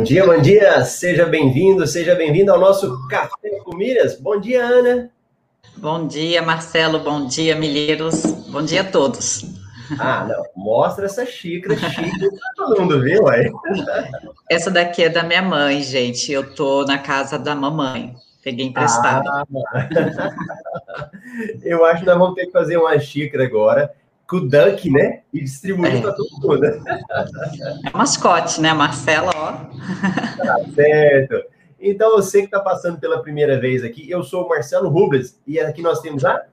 Bom dia, bom dia, seja bem-vindo, seja bem-vindo ao nosso Café com Milhas. Bom dia, Ana. Bom dia, Marcelo, bom dia, Milheiros, bom dia a todos. Ah, não, mostra essa xícara chique pra todo mundo ver, ué. Essa daqui é da minha mãe, gente, eu tô na casa da mamãe, peguei emprestado. Ah, eu acho que nós vamos ter que fazer uma xícara agora, com o Duck, né? E distribuir é. para todo mundo. É mascote, né, Marcela? Ó. Tá certo. Então, você que está passando pela primeira vez aqui, eu sou o Marcelo Rubles e aqui nós temos a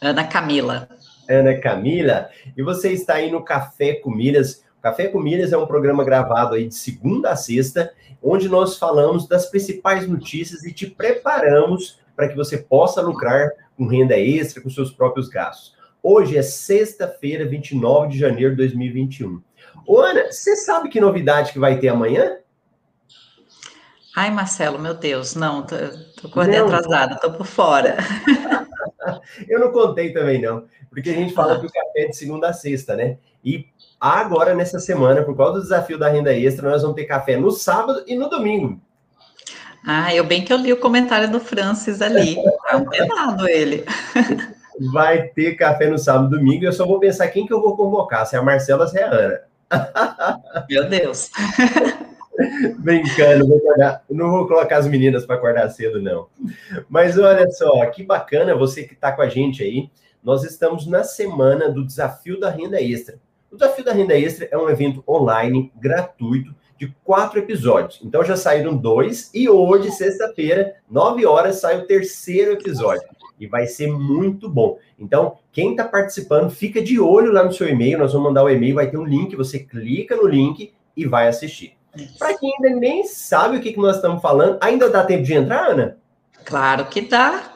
Ana Camila. Ana Camila, e você está aí no Café com Milhas. Café com Milhas é um programa gravado aí de segunda a sexta, onde nós falamos das principais notícias e te preparamos para que você possa lucrar com renda extra, com seus próprios gastos. Hoje é sexta-feira, 29 de janeiro de 2021. Ô, Ana, você sabe que novidade que vai ter amanhã? Ai, Marcelo, meu Deus, não, tô, tô acordei atrasada, tô por fora. Eu não contei também, não, porque a gente fala que o café é de segunda a sexta, né? E agora, nessa semana, por causa do desafio da renda extra, nós vamos ter café no sábado e no domingo. Ah, eu bem que eu li o comentário do Francis ali. Tá um penado ele. vai ter café no sábado e domingo. Eu só vou pensar quem que eu vou convocar, se é a Marcela ou se é a Ana. Meu Deus. Brincando, vou acordar, não vou colocar as meninas para acordar cedo, não. Mas olha só, que bacana você que está com a gente aí. Nós estamos na semana do Desafio da Renda Extra. O Desafio da Renda Extra é um evento online, gratuito, de quatro episódios. Então já saíram dois, e hoje, sexta-feira, nove horas, sai o terceiro episódio e vai ser muito bom. Então, quem está participando, fica de olho lá no seu e-mail. Nós vamos mandar o e-mail, vai ter um link, você clica no link e vai assistir. Para quem ainda nem sabe o que, que nós estamos falando, ainda dá tempo de entrar, Ana? Claro que dá.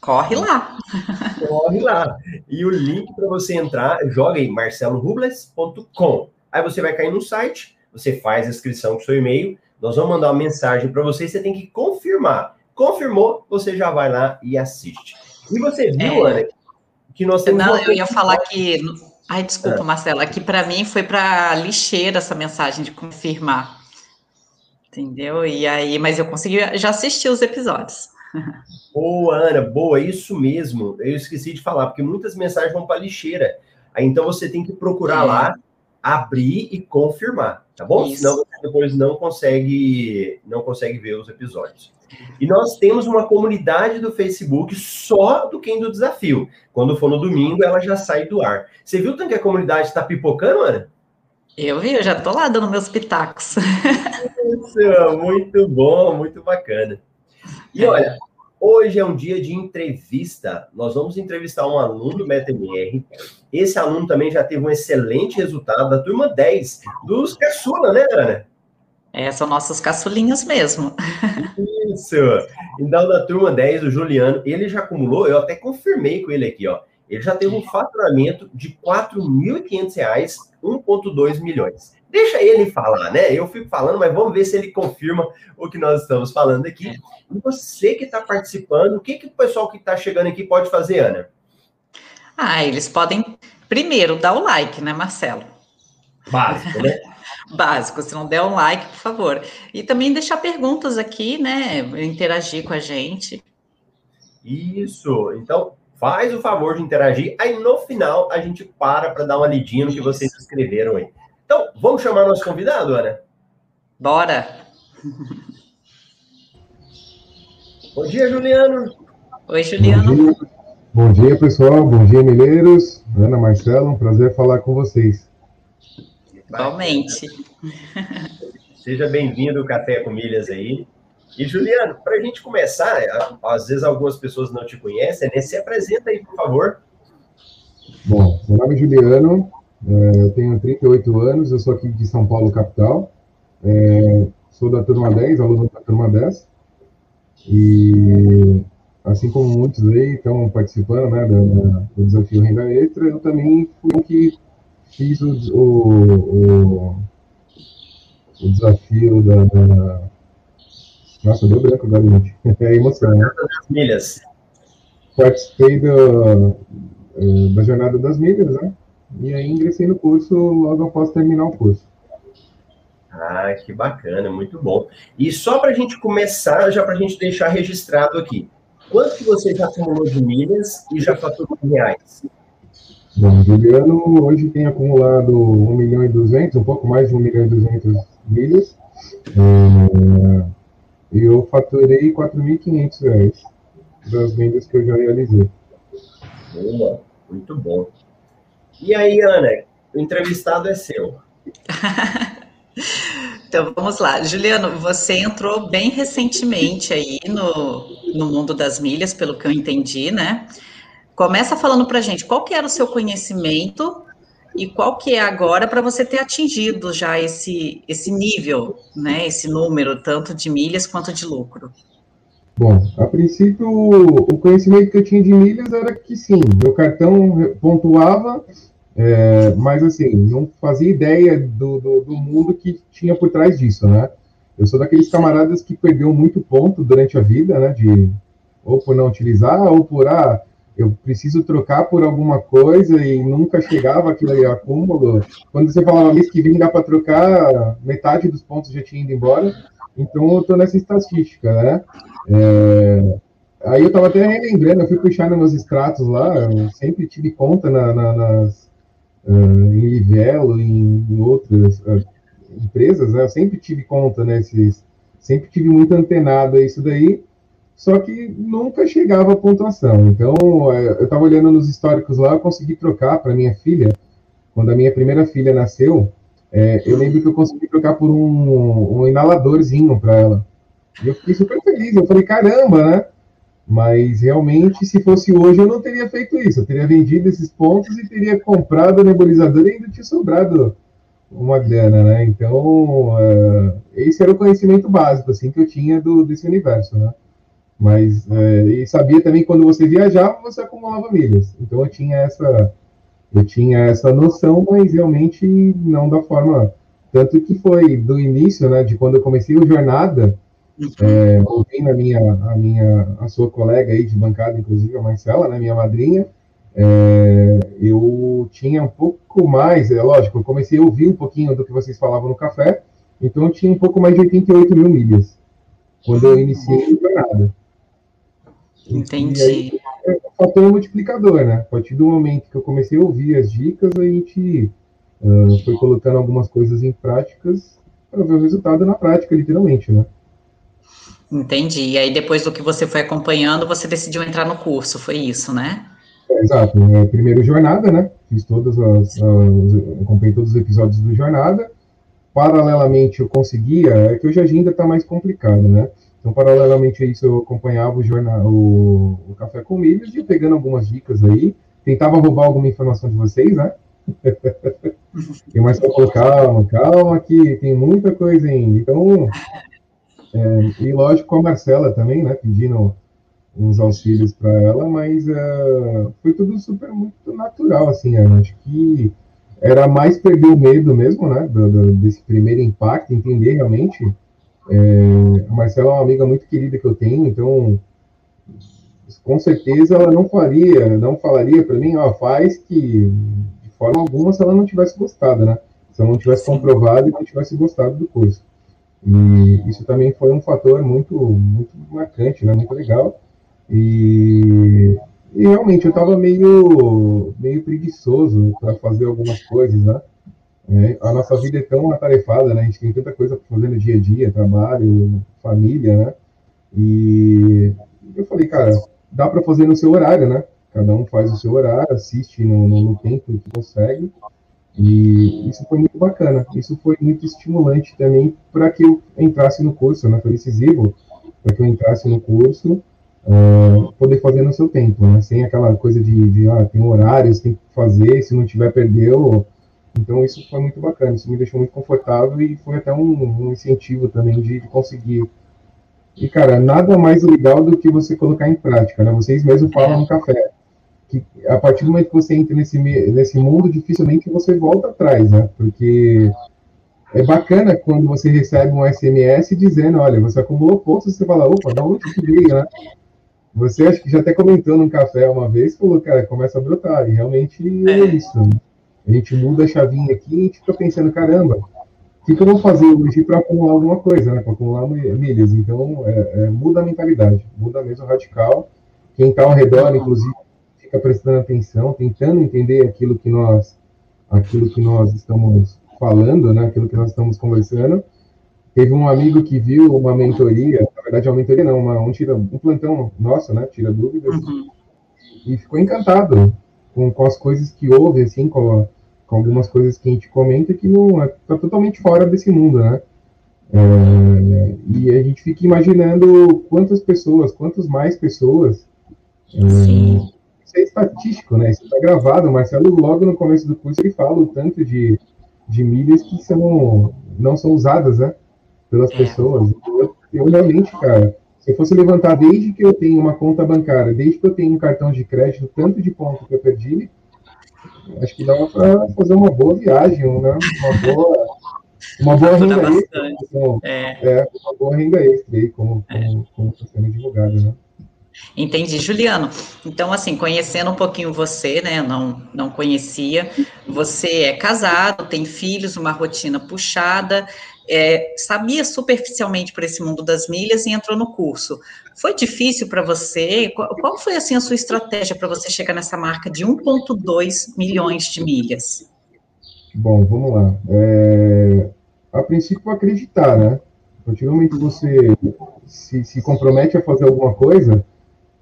Corre lá. Corre lá. E o link para você entrar, joga aí marcelorubles.com. Aí você vai cair no site, você faz a inscrição com seu e-mail, nós vamos mandar uma mensagem para você, você tem que confirmar Confirmou, você já vai lá e assiste. E você viu, é... Ana, que nós temos. Não, eu ia falar que. Ai, desculpa, ah. Marcela, que para mim foi para lixeira essa mensagem de confirmar. Entendeu? E aí, mas eu consegui já assistir os episódios. Boa, Ana, boa, isso mesmo. Eu esqueci de falar, porque muitas mensagens vão para lixeira. Aí, então você tem que procurar é. lá, abrir e confirmar, tá bom? Isso. Senão você depois não consegue, não consegue ver os episódios. E nós temos uma comunidade do Facebook só do Quem do Desafio. Quando for no domingo, ela já sai do ar. Você viu tanto que a comunidade está pipocando, Ana? Eu vi, eu já tô lá dando meus pitacos. Isso, muito bom, muito bacana. E olha, hoje é um dia de entrevista. Nós vamos entrevistar um aluno do MetaMR. Esse aluno também já teve um excelente resultado da turma 10 dos Caçula, né, Ana? É, são nossos caçulinhos mesmo. Isso. Então, da turma 10, o Juliano, ele já acumulou, eu até confirmei com ele aqui, ó. Ele já teve um faturamento de R$ 4.500, 1,2 milhões. Deixa ele falar, né? Eu fico falando, mas vamos ver se ele confirma o que nós estamos falando aqui. E você que está participando, o que, que o pessoal que está chegando aqui pode fazer, Ana? Ah, eles podem, primeiro, dar o like, né, Marcelo? Básico, né? básico. Se não der um like, por favor. E também deixar perguntas aqui, né? Interagir com a gente. Isso. Então, faz o favor de interagir. Aí no final a gente para para dar uma lidinha no que vocês escreveram aí. Então, vamos chamar nosso convidado, Ana? Bora! Bom dia, Juliano. Oi, Juliano. Bom dia, pessoal. Bom dia, Mineiros. Ana Marcelo, um prazer falar com vocês. Igualmente. Seja bem-vindo ao Café com Milhas aí. E, Juliano, para a gente começar, às vezes algumas pessoas não te conhecem, né? Se apresenta aí, por favor. Bom, meu nome é Juliano, é, eu tenho 38 anos, eu sou aqui de São Paulo, capital. É, sou da turma 10, aluno da turma 10. E, assim como muitos aí estão participando né, do, do desafio Renda Extra, eu também fui um que fiz o, o, o, desafio da, da, Nossa, deu branco agora, gente. É emoção, né? Das milhas. Participei do, é, da Jornada das Milhas, né? E aí ingressei no curso logo após terminar o curso. Ah, que bacana, muito bom. E só para a gente começar, já para a gente deixar registrado aqui, quanto que você já acumulou de milhas e já faturou em reais? Bom, Juliano hoje tem acumulado 1 milhão e 200, um pouco mais de 1 milhão e 200 milhas. É, e eu faturei 4.500 reais das vendas que eu já realizei. Boa, muito bom. E aí, Ana, o entrevistado é seu. Então vamos lá, Juliano, você entrou bem recentemente aí no, no mundo das milhas, pelo que eu entendi, né? Começa falando para gente qual que era o seu conhecimento e qual que é agora para você ter atingido já esse, esse nível, né? Esse número, tanto de milhas quanto de lucro. Bom, a princípio, o conhecimento que eu tinha de milhas era que sim, meu cartão pontuava é, mas, assim, não fazia ideia do, do, do, mundo que tinha por trás disso, né? Eu sou daqueles camaradas que perdeu muito ponto durante a vida, né? De, ou por não utilizar, ou por, ah, eu preciso trocar por alguma coisa e nunca chegava aquele acúmulo. Quando você falava mês que vem dá para trocar, metade dos pontos já tinha ido embora. Então, eu estou nessa estatística, né? É, aí eu estava até relembrando, eu fui puxar nos meus extratos lá, eu sempre tive conta na, na, nas uh, em Livelo, em, em outras uh, empresas, né? Eu sempre tive conta nesses, sempre tive muito antenado a isso daí, só que nunca chegava a pontuação. Então, uh, eu estava olhando nos históricos lá, eu consegui trocar para minha filha, quando a minha primeira filha nasceu, é, eu lembro que eu consegui trocar por um, um inaladorzinho para ela. E eu fiquei super feliz. Eu falei, caramba, né? Mas realmente, se fosse hoje, eu não teria feito isso. Eu teria vendido esses pontos e teria comprado o nebulizador e ainda tinha sobrado uma grana, né? Então, uh, esse era o conhecimento básico, assim, que eu tinha do, desse universo, né? Mas, uh, e sabia também que quando você viajava, você acumulava milhas. Então, eu tinha essa, eu tinha essa noção, mas realmente não da forma... Tanto que foi do início, né, de quando eu comecei o Jornada, é, ouvindo a minha, a minha, a sua colega aí de bancada, inclusive a Marcela, né, minha madrinha, é, eu tinha um pouco mais, é lógico, eu comecei a ouvir um pouquinho do que vocês falavam no café, então eu tinha um pouco mais de 88 mil milhas quando eu iniciei o jornada. Entendi. Aí, é um fator multiplicador, né? A partir do momento que eu comecei a ouvir as dicas, a gente uh, foi colocando algumas coisas em práticas para ver o resultado na prática, literalmente, né? Entendi. E aí, depois do que você foi acompanhando, você decidiu entrar no curso, foi isso, né? É, exato. É, primeiro jornada, né? Fiz todas as, as. Acompanhei todos os episódios do Jornada. Paralelamente, eu conseguia. É que hoje a agenda está mais complicada, né? Então, paralelamente a isso, eu acompanhava o, jornal, o, o Café com Milhas e pegando algumas dicas aí. Tentava roubar alguma informação de vocês, né? e mais falou, calma, calma, que tem muita coisa ainda. Então, é, e lógico com a Marcela também, né? Pedindo uns auxílios para ela, mas é, foi tudo super muito natural, assim. Eu acho que era mais perder o medo mesmo, né? Do, do, desse primeiro impacto, entender realmente. É, a Marcela é uma amiga muito querida que eu tenho, então com certeza ela não faria, não falaria para mim, ó, faz que de forma alguma se ela não tivesse gostado, né? Se ela não tivesse comprovado e não tivesse gostado do curso. E isso também foi um fator muito, muito marcante, né? muito legal. E, e realmente eu estava meio, meio preguiçoso para fazer algumas coisas, né? É, a nossa vida é tão atarefada, né? A gente tem tanta coisa para fazer no dia a dia, trabalho, família, né? E eu falei, cara, dá para fazer no seu horário, né? Cada um faz o seu horário, assiste no, no, no tempo que consegue. E isso foi muito bacana. Isso foi muito estimulante também para que eu entrasse no curso, né? Foi decisivo para que eu entrasse no curso, uh, poder fazer no seu tempo, né? Sem aquela coisa de, de ah, tem horários, tem que fazer, se não tiver, perdeu. Então isso foi muito bacana, isso me deixou muito confortável e foi até um, um incentivo também de, de conseguir. E, cara, nada mais legal do que você colocar em prática, né? Vocês mesmos falam no café que a partir do momento que você entra nesse, nesse mundo, dificilmente você volta atrás, né? Porque é bacana quando você recebe um SMS dizendo, olha, você acumulou pontos, você fala, opa, da onde que veio, né? Você acho que já até comentou num café uma vez, falou, cara, começa a brotar, e realmente é, é isso. Né? A gente muda a chavinha aqui e a gente fica pensando, caramba, o que, que eu vou fazer hoje para acumular alguma coisa, né? Para acumular milhas. Então, é, é, muda a mentalidade, muda mesmo radical. Quem está ao redor, inclusive, fica prestando atenção, tentando entender aquilo que nós, aquilo que nós estamos falando, né? Aquilo que nós estamos conversando. Teve um amigo que viu uma mentoria, na verdade, uma mentoria não, uma, um, tira, um plantão nosso, né? Tira dúvidas. Uhum. E ficou encantado com, com as coisas que houve, assim, com com algumas coisas que a gente comenta que não está é, totalmente fora desse mundo, né? É, e a gente fica imaginando quantas pessoas, quantas mais pessoas. É, isso é estatístico, né? Isso está gravado. Marcelo, logo no começo do curso, ele fala o tanto de, de milhas que são, não são usadas, né? Pelas é. pessoas. Eu, eu realmente, cara, se eu fosse levantar desde que eu tenho uma conta bancária, desde que eu tenho um cartão de crédito, tanto de ponto que eu perdi, acho que dava para fazer uma boa viagem, né? Uma boa, uma boa renda extra. Então, é. é. uma boa renda extra aí, como, como, como está sendo divulgado, né? Entendi, Juliano. Então, assim, conhecendo um pouquinho você, né? Não, não conhecia. Você é casado, tem filhos, uma rotina puxada, é, sabia superficialmente por esse mundo das milhas e entrou no curso. Foi difícil para você? Qual, qual, foi assim a sua estratégia para você chegar nessa marca de 1,2 milhões de milhas? Bom, vamos lá. É, a princípio, acreditar, né? A partir do momento que você se, se compromete a fazer alguma coisa,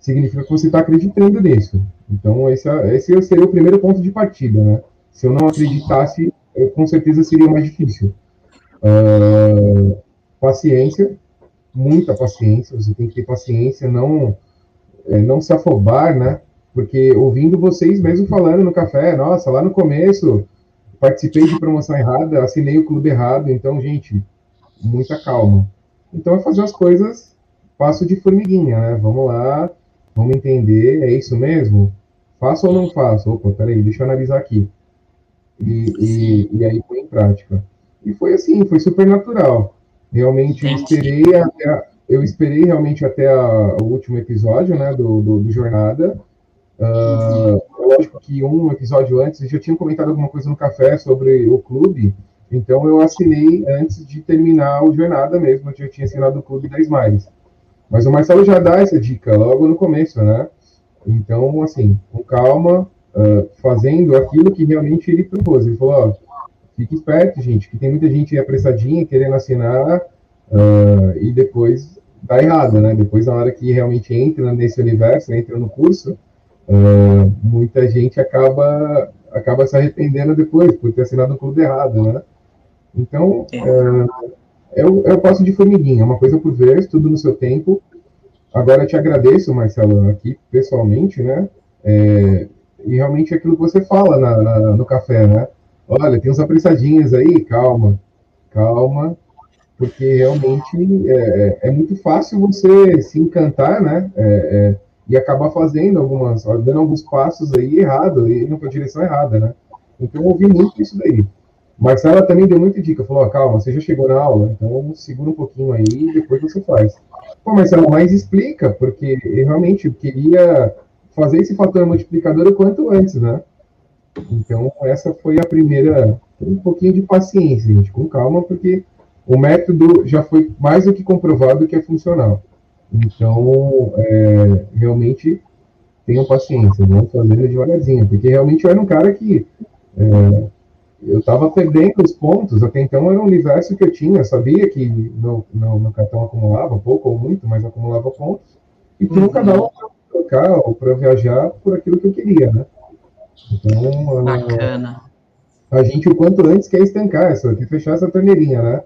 significa que você está acreditando nisso. Então, esse, é, esse seria o primeiro ponto de partida, né? Se eu não acreditasse, eu, com certeza seria mais difícil. Uh, paciência, muita paciência, você tem que ter paciência, não, é, não se afobar, né? Porque ouvindo vocês mesmo falando no café, nossa, lá no começo participei de promoção errada, assinei o clube errado, então, gente, muita calma. Então é fazer as coisas passo de formiguinha, né? Vamos lá, vamos entender, é isso mesmo? Faço ou não faço? Opa, peraí, deixa eu analisar aqui. E, e, e aí põe em prática. E foi assim, foi super natural. Realmente eu esperei até, eu esperei realmente até a, o último episódio, né, do, do, do Jornada. Uh, lógico que um episódio antes eu já tinha comentado alguma coisa no café sobre o clube, então eu assinei antes de terminar o Jornada mesmo, eu já tinha assinado o clube da Smiles. Mas o Marcelo já dá essa dica logo no começo, né? Então, assim, com calma, uh, fazendo aquilo que realmente ele propôs. Ele falou, ó, fique esperto, gente, que tem muita gente apressadinha querendo assinar uh, e depois dá errado, né? Depois, na hora que realmente entra nesse universo, entra no curso, uh, muita gente acaba acaba se arrependendo depois por ter assinado o clube errado, né? Então, é, é o passo de formiguinha, uma coisa por vez, tudo no seu tempo. Agora, eu te agradeço, Marcelo, aqui pessoalmente, né? É, e realmente aquilo que você fala na, na, no café, né? olha, tem uns apressadinhos aí, calma, calma, porque realmente é, é, é muito fácil você se encantar, né? É, é, e acabar fazendo algumas, dando alguns passos aí errado, e indo para a direção errada, né? Então eu ouvi muito isso daí. Marcela também deu muita dica, falou, oh, calma, você já chegou na aula, então segura um pouquinho aí e depois você faz. Pô, Marcela, mas explica, porque eu realmente queria fazer esse fator multiplicador o quanto antes, né? Então, essa foi a primeira. Um pouquinho de paciência, gente, com calma, porque o método já foi mais do que comprovado que é funcional. Então, é, realmente, tenham paciência, vamos fazendo devagarzinho, porque realmente eu era um cara que. É, eu estava perdendo os pontos, até então era um universo que eu tinha, sabia que no, no, no cartão acumulava pouco ou muito, mas acumulava pontos, e que uhum. nunca dava para trocar ou para viajar por aquilo que eu queria, né? Então, Bacana. A, a gente, o quanto antes, quer estancar essa, quer fechar essa torneirinha, né?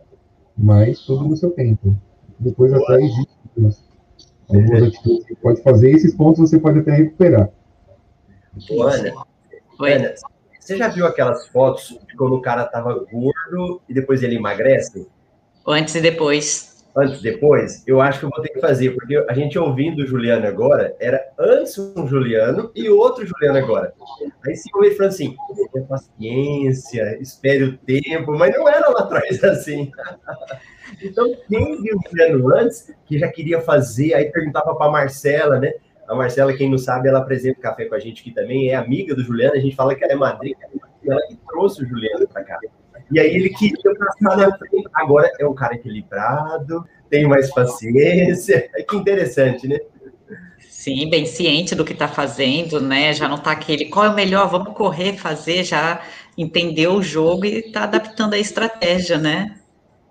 Mas tudo no seu tempo. Depois até existe algumas atitudes que pode fazer, e esses pontos você pode até recuperar. Ana, Ana, você já viu aquelas fotos de quando o cara tava gordo e depois ele emagrece? Antes e depois antes e depois, eu acho que eu vou ter que fazer, porque a gente ouvindo o Juliano agora, era antes um Juliano e outro Juliano agora. Aí se eu falando assim, tenha paciência, espere o tempo, mas não era lá atrás assim. Então, quem viu o Juliano antes, que já queria fazer, aí perguntava para Marcela, né? A Marcela, quem não sabe, ela apresenta o café com a gente aqui também, é amiga do Juliano, a gente fala que ela é madrinha, ela que trouxe o Juliano para cá. E aí ele queria passar na frente. Agora é um cara equilibrado, tem mais paciência. É que interessante, né? Sim, bem ciente do que está fazendo, né? Já não está aquele qual é o melhor, vamos correr, fazer, já entendeu o jogo e está adaptando a estratégia, né?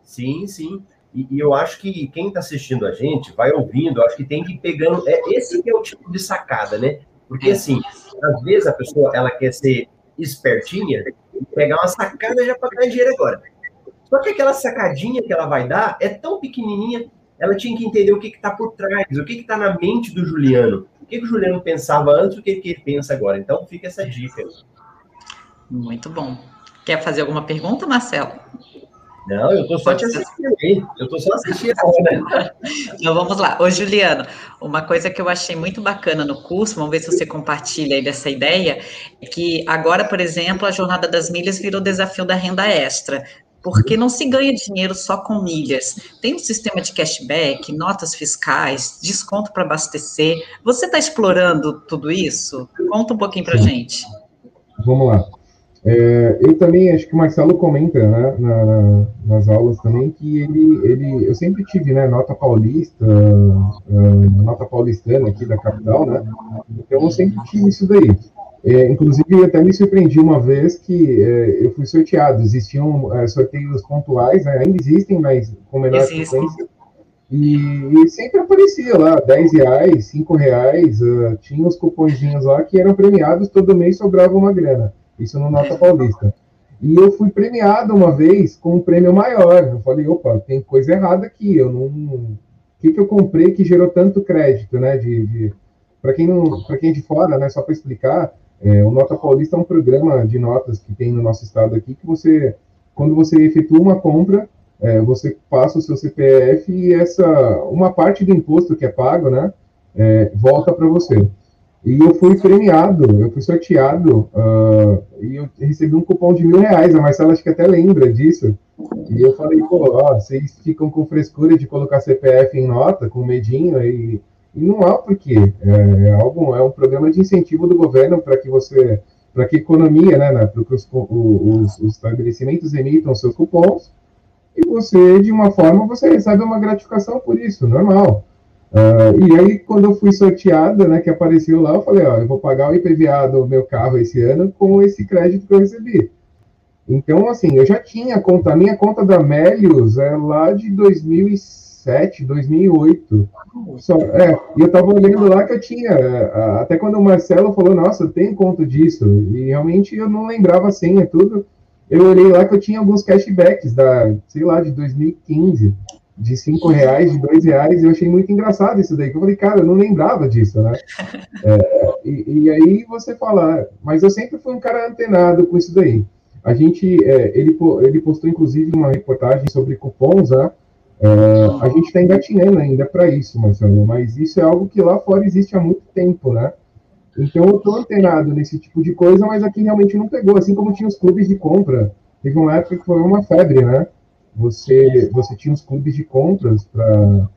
Sim, sim. E, e, eu acho que quem está assistindo a gente vai ouvindo, acho que tem que ir pegando. É, esse que é o tipo de sacada, né? Porque é. assim, às vezes a pessoa ela quer ser espertinha e pegar uma sacada já para ganhar dinheiro agora. Só que aquela sacadinha que ela vai dar é tão pequenininha, ela tinha que entender o que está por trás, o que está na mente do Juliano. O que, que o Juliano pensava antes, o que, que ele pensa agora. Então fica essa dica. Muito bom. Quer fazer alguma pergunta, Marcelo? Não, eu tô só te assistindo. Eu tô só assistindo então vamos lá. Ô, Juliano, uma coisa que eu achei muito bacana no curso, vamos ver se você compartilha aí dessa ideia, é que agora, por exemplo, a Jornada das Milhas virou desafio da renda extra. Porque não se ganha dinheiro só com milhas. Tem um sistema de cashback, notas fiscais, desconto para abastecer. Você está explorando tudo isso? Conta um pouquinho para gente. Vamos lá. É, eu também, acho que o Marcelo comenta né, na, na, nas aulas também que ele, ele, eu sempre tive né, nota paulista, uh, nota paulistana aqui da capital, né? Então eu sempre tive isso daí. É, inclusive, até me surpreendi uma vez que é, eu fui sorteado. Existiam é, sorteios pontuais, né, ainda existem, mas com menor frequência. E, e, sempre aparecia lá, 10 reais, 5 reais, uh, tinha os cupomzinhos lá que eram premiados, todo mês sobrava uma grana. Isso no Nota Paulista. E eu fui premiado uma vez com um prêmio maior. Eu falei, opa, tem coisa errada aqui. Eu não. O que, que eu comprei que gerou tanto crédito, né? De, de... Para quem não, para quem é de fora, né? Só para explicar, é, o Nota Paulista é um programa de notas que tem no nosso estado aqui que você, quando você efetua uma compra, é, você passa o seu CPF e essa uma parte do imposto que é pago, né? É, volta para você. E eu fui premiado, eu fui sorteado, uh, e eu recebi um cupom de mil reais. A Marcela acho que até lembra disso. E eu falei, pô, ó, vocês ficam com frescura de colocar CPF em nota, com medinho, e, e não há porquê. É, é, algo, é um programa de incentivo do governo para que você, para que economia, né, né para que os, os, os estabelecimentos emitam seus cupons, e você, de uma forma, você recebe uma gratificação por isso, normal. Uh, e aí, quando eu fui sorteada, né, que apareceu lá, eu falei, ó, eu vou pagar o IPVA do meu carro esse ano com esse crédito que eu recebi. Então, assim, eu já tinha conta, a minha conta da Melius é lá de 2007, 2008. Só, é, e eu tava olhando lá que eu tinha, até quando o Marcelo falou, nossa, tenho conta disso, e realmente eu não lembrava a senha, tudo. Eu olhei lá que eu tinha alguns cashbacks da, sei lá, de 2015 de cinco reais, de dois reais, e eu achei muito engraçado isso daí, que eu falei, cara, eu não lembrava disso, né? É, e, e, aí você fala, mas eu sempre fui um cara antenado com isso daí. A gente, é, ele, ele postou inclusive uma reportagem sobre cupons, né? É, a gente está engatinhando ainda para isso, Marcelo, mas isso é algo que lá fora existe há muito tempo, né? Então eu estou antenado nesse tipo de coisa, mas aqui realmente não pegou, assim como tinha os clubes de compra. Teve uma época que foi uma febre, né? Você, você tinha os clubes de compras para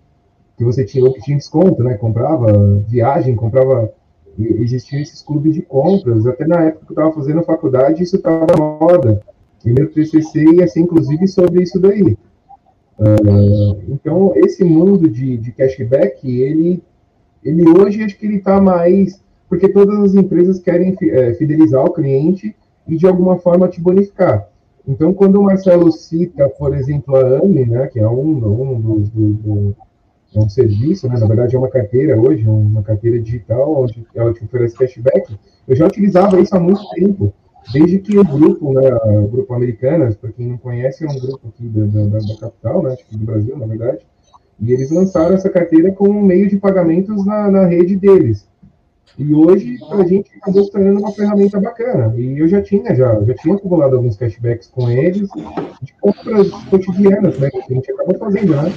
que você tinha, tinha desconto, né? Comprava viagem, comprava. Existiam esses clubes de compras. Até na época que eu estava fazendo a faculdade, isso estava moda. E meu TCC ia ser, inclusive, sobre isso daí. Uh, então, esse mundo de, de cashback, ele, ele hoje, acho que ele está mais... Porque todas as empresas querem é, fidelizar o cliente e, de alguma forma, te bonificar. Então, quando o Marcelo cita, por exemplo, a AME, né, que é um, um dos, do, do, é um serviço, né, na verdade é uma carteira hoje, uma carteira digital, onde ela te oferece cashback, eu já utilizava isso há muito tempo, desde que o grupo, né, o grupo Americanas, para quem não conhece, é um grupo aqui da, da, da capital, né, acho que do Brasil, na verdade, e eles lançaram essa carteira como um meio de pagamentos na, na rede deles. E hoje a gente acabou se tornando uma ferramenta bacana. E eu já tinha, já, já tinha acumulado alguns cashbacks com eles de compras cotidianas, né? Que a gente acabou fazendo, né?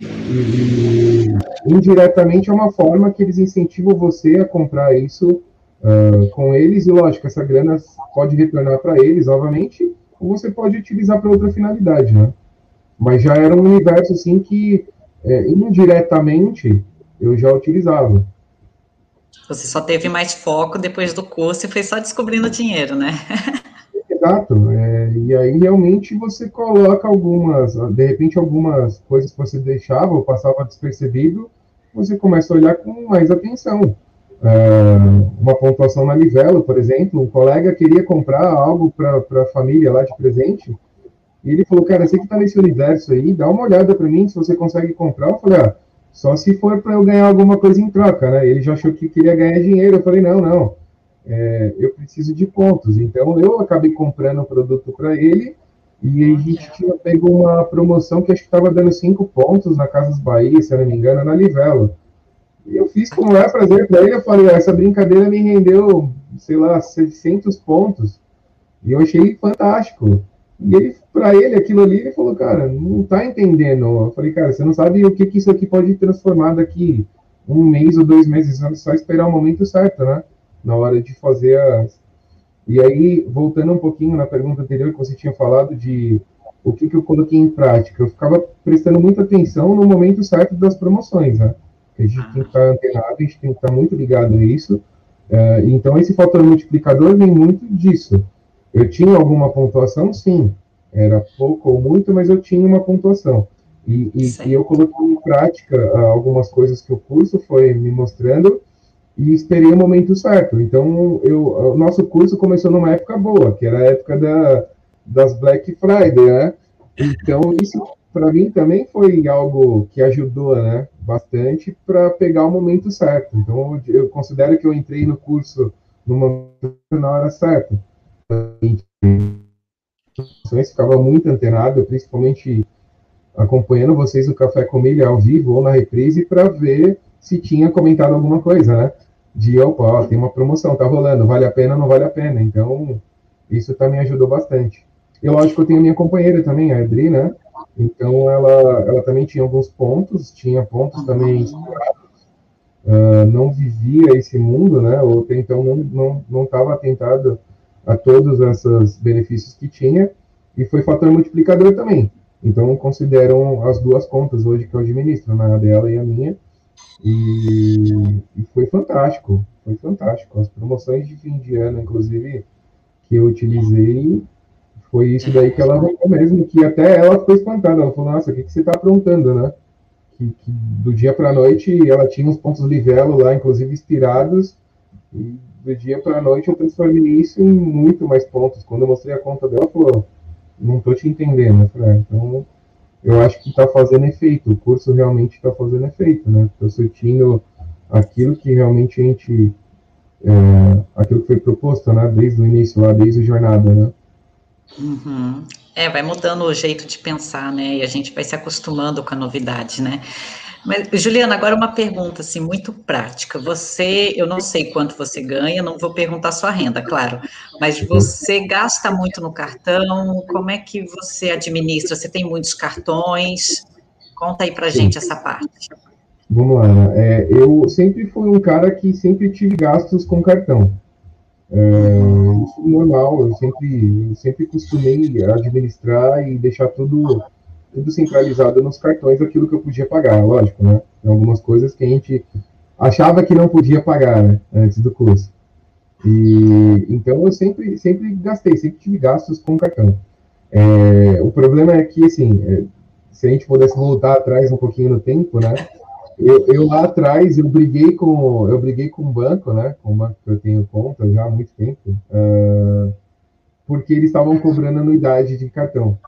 E, indiretamente é uma forma que eles incentivam você a comprar isso uh, com eles, e lógico, essa grana pode retornar para eles novamente, ou você pode utilizar para outra finalidade, né? Mas já era um universo assim que é, indiretamente eu já utilizava. Você só teve mais foco depois do curso e foi só descobrindo dinheiro, né? Exato. É, e aí realmente você coloca algumas, de repente algumas coisas que você deixava ou passava despercebido, você começa a olhar com mais atenção. É, uma pontuação na Livelo, por exemplo, um colega queria comprar algo para a família lá de presente, e ele falou, cara, você que está nesse universo aí, dá uma olhada para mim se você consegue comprar. Eu falei, ah, só se for para eu ganhar alguma coisa em troca, né? Ele já achou que queria ganhar dinheiro. Eu falei, não, não é, eu preciso de pontos. Então, eu acabei comprando o produto para ele e a gente tinha pego uma promoção que acho que estava dando cinco pontos na Casas Bahia, se eu não me engano, na Livelo. E eu fiz com é prazer para ele. Eu falei, essa brincadeira me rendeu, sei lá, 700 pontos. E eu achei fantástico. E ele, para ele, aquilo ali, ele falou, cara, não tá entendendo. Eu falei, cara, você não sabe o que, que isso aqui pode transformar daqui um mês ou dois meses, só esperar o momento certo, né? na hora de fazer as. E aí, voltando um pouquinho na pergunta anterior que você tinha falado de o que, que eu coloquei em prática, eu ficava prestando muita atenção no momento certo das promoções, né? A gente tem que estar antenado, a gente tem que estar muito ligado a isso. É, então, esse fator multiplicador vem muito disso. Eu tinha alguma pontuação, sim. Era pouco ou muito, mas eu tinha uma pontuação. E, e, e eu coloquei em prática algumas coisas que o curso foi me mostrando e esperei o momento certo. Então, eu, o nosso curso começou numa época boa, que era a época da, das Black Friday, né? Então, isso para mim também foi algo que ajudou, né, bastante para pegar o momento certo. Então, eu considero que eu entrei no curso numa na hora certa. Ficava muito antenado, principalmente acompanhando vocês no Café com Milha ao vivo ou na reprise para ver se tinha comentado alguma coisa, né? de, opa, tem uma promoção, tá rolando, vale a pena não vale a pena. Então, isso também ajudou bastante. E lógico, eu tenho minha companheira também, a Adri, né? Então, ela, ela também tinha alguns pontos, tinha pontos também uh, não vivia esse mundo, né? Ou então não não não estava atentado a todos esses benefícios que tinha e foi fator multiplicador também. Então consideram as duas contas hoje que eu administro, né? a dela e a minha, e, e, foi fantástico, foi fantástico. As promoções de fim de ano, inclusive, que eu utilizei, foi isso daí que ela arrumou mesmo, que até ela ficou espantada. Ela falou, nossa, o que, que você está aprontando, né? Que, que do dia para noite ela tinha uns pontos livelo lá, inclusive inspirados, e do dia para a noite eu transformei isso em muito mais pontos. Quando eu mostrei a conta dela, ela falou, não tô te entendendo. Eu falei, ah, então eu acho que está fazendo efeito, o curso realmente está fazendo efeito, né? Estou surtindo aquilo que realmente a gente, é, aquilo que foi proposto, né? Desde o início lá, desde a jornada, né? Uhum. É, vai mudando o jeito de pensar, né? E a gente vai se acostumando com a novidade, né? Mas, Juliana, agora uma pergunta assim muito prática. Você, eu não sei quanto você ganha, não vou perguntar sua renda, claro, mas você gasta muito no cartão? Como é que você administra? Você tem muitos cartões? Conta aí para gente essa parte. Vamos lá, né? é, eu sempre fui um cara que sempre tive gastos com cartão. É, isso é normal, eu sempre, eu sempre costumei administrar e deixar tudo tudo centralizado nos cartões, aquilo que eu podia pagar, lógico, né? Tem algumas coisas que a gente achava que não podia pagar, né? Antes do curso. E então eu sempre, sempre gastei, sempre tive gastos com cartão. É, o problema é que, assim, é, se a gente pudesse voltar atrás um pouquinho no tempo, né? Eu, eu, lá atrás eu briguei com eu briguei com o banco, né? Com o banco que eu tenho conta já há muito tempo, uh, porque eles estavam cobrando anuidade de cartão.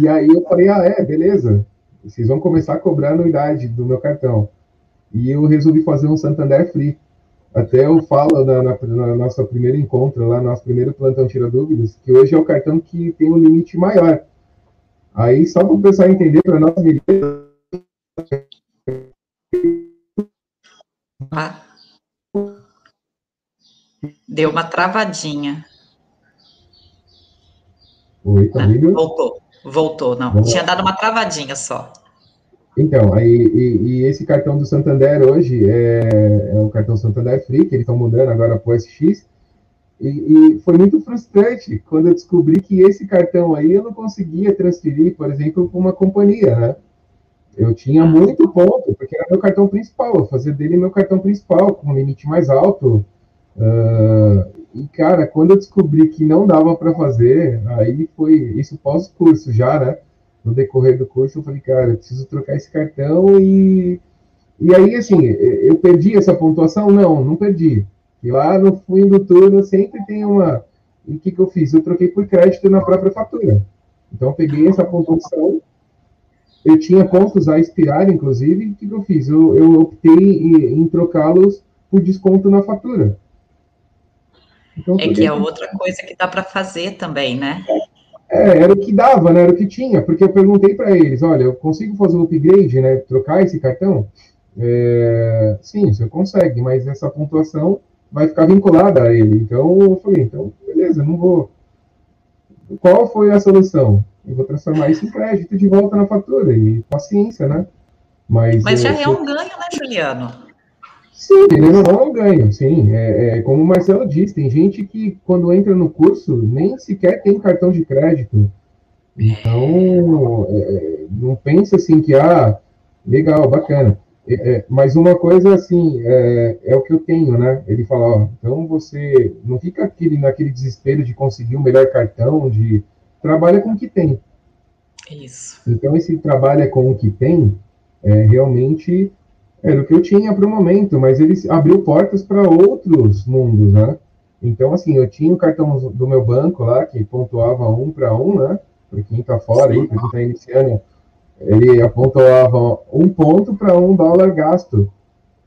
E aí eu falei, ah, é, beleza. Vocês vão começar a cobrar a anuidade do meu cartão. E eu resolvi fazer um Santander Free. Até eu falo na, na, na nossa primeira encontro, lá no nosso primeiro plantão Tira Dúvidas, que hoje é o cartão que tem um limite maior. Aí, só para o pessoal entender, para nós ah. Deu uma travadinha. Oi, tá ah, Voltou. Voltou, não. Vamos Tinha lá. dado uma travadinha só. Então, aí, e, e, esse cartão do Santander hoje é, é o cartão Santander Free, que eles estão mudando agora para o SX. E, e, foi muito frustrante quando eu descobri que esse cartão aí eu não conseguia transferir, por exemplo, para uma companhia, né? Eu tinha muito ponto, porque era meu cartão principal, eu fazia dele meu cartão principal, com um limite mais alto. Uh, e, cara, quando eu descobri que não dava para fazer, aí foi isso pós-curso já, né? No decorrer do curso, eu falei, cara, eu preciso trocar esse cartão e. E aí, assim, eu perdi essa pontuação? Não, não perdi. E lá no fim do turno sempre tem uma. E o que, que eu fiz? Eu troquei por crédito na própria fatura. Então, eu peguei essa pontuação. Eu tinha pontos a expirar, inclusive. O que, que eu fiz? Eu, eu optei em, em trocá-los por desconto na fatura. Então, é que é outra coisa que dá para fazer também, né? É, era o que dava, né? Era o que tinha, porque eu perguntei para eles, olha, eu consigo fazer um upgrade, né? Trocar esse cartão? É, sim, você consegue, mas essa pontuação vai ficar vinculada a ele. Então, eu falei, então, beleza, não vou. Qual foi a solução? Eu vou transformar isso em crédito de volta na fatura, e paciência, né? Mas, mas já é, é um ganho, né, Juliano? Sim, ele não é um ganho, sim. É, é, como o Marcelo disse, tem gente que quando entra no curso nem sequer tem cartão de crédito. Então, é, é não pensa assim que, ah, legal, bacana. É, é, mas uma coisa assim, é, é, o que eu tenho, né? Ele fala, ó, então você não fica aquele, naquele desespero de conseguir o melhor cartão, de trabalha com o que tem. Isso. Então, esse trabalha com o que tem, é, realmente era o que eu tinha para o momento, mas ele abriu portas para outros mundos, né? Então, assim, eu tinha o cartão do meu banco lá, que pontuava um para um, né? Para quem está fora aí, para quem está iniciando, ele apontava um ponto para um dólar gasto.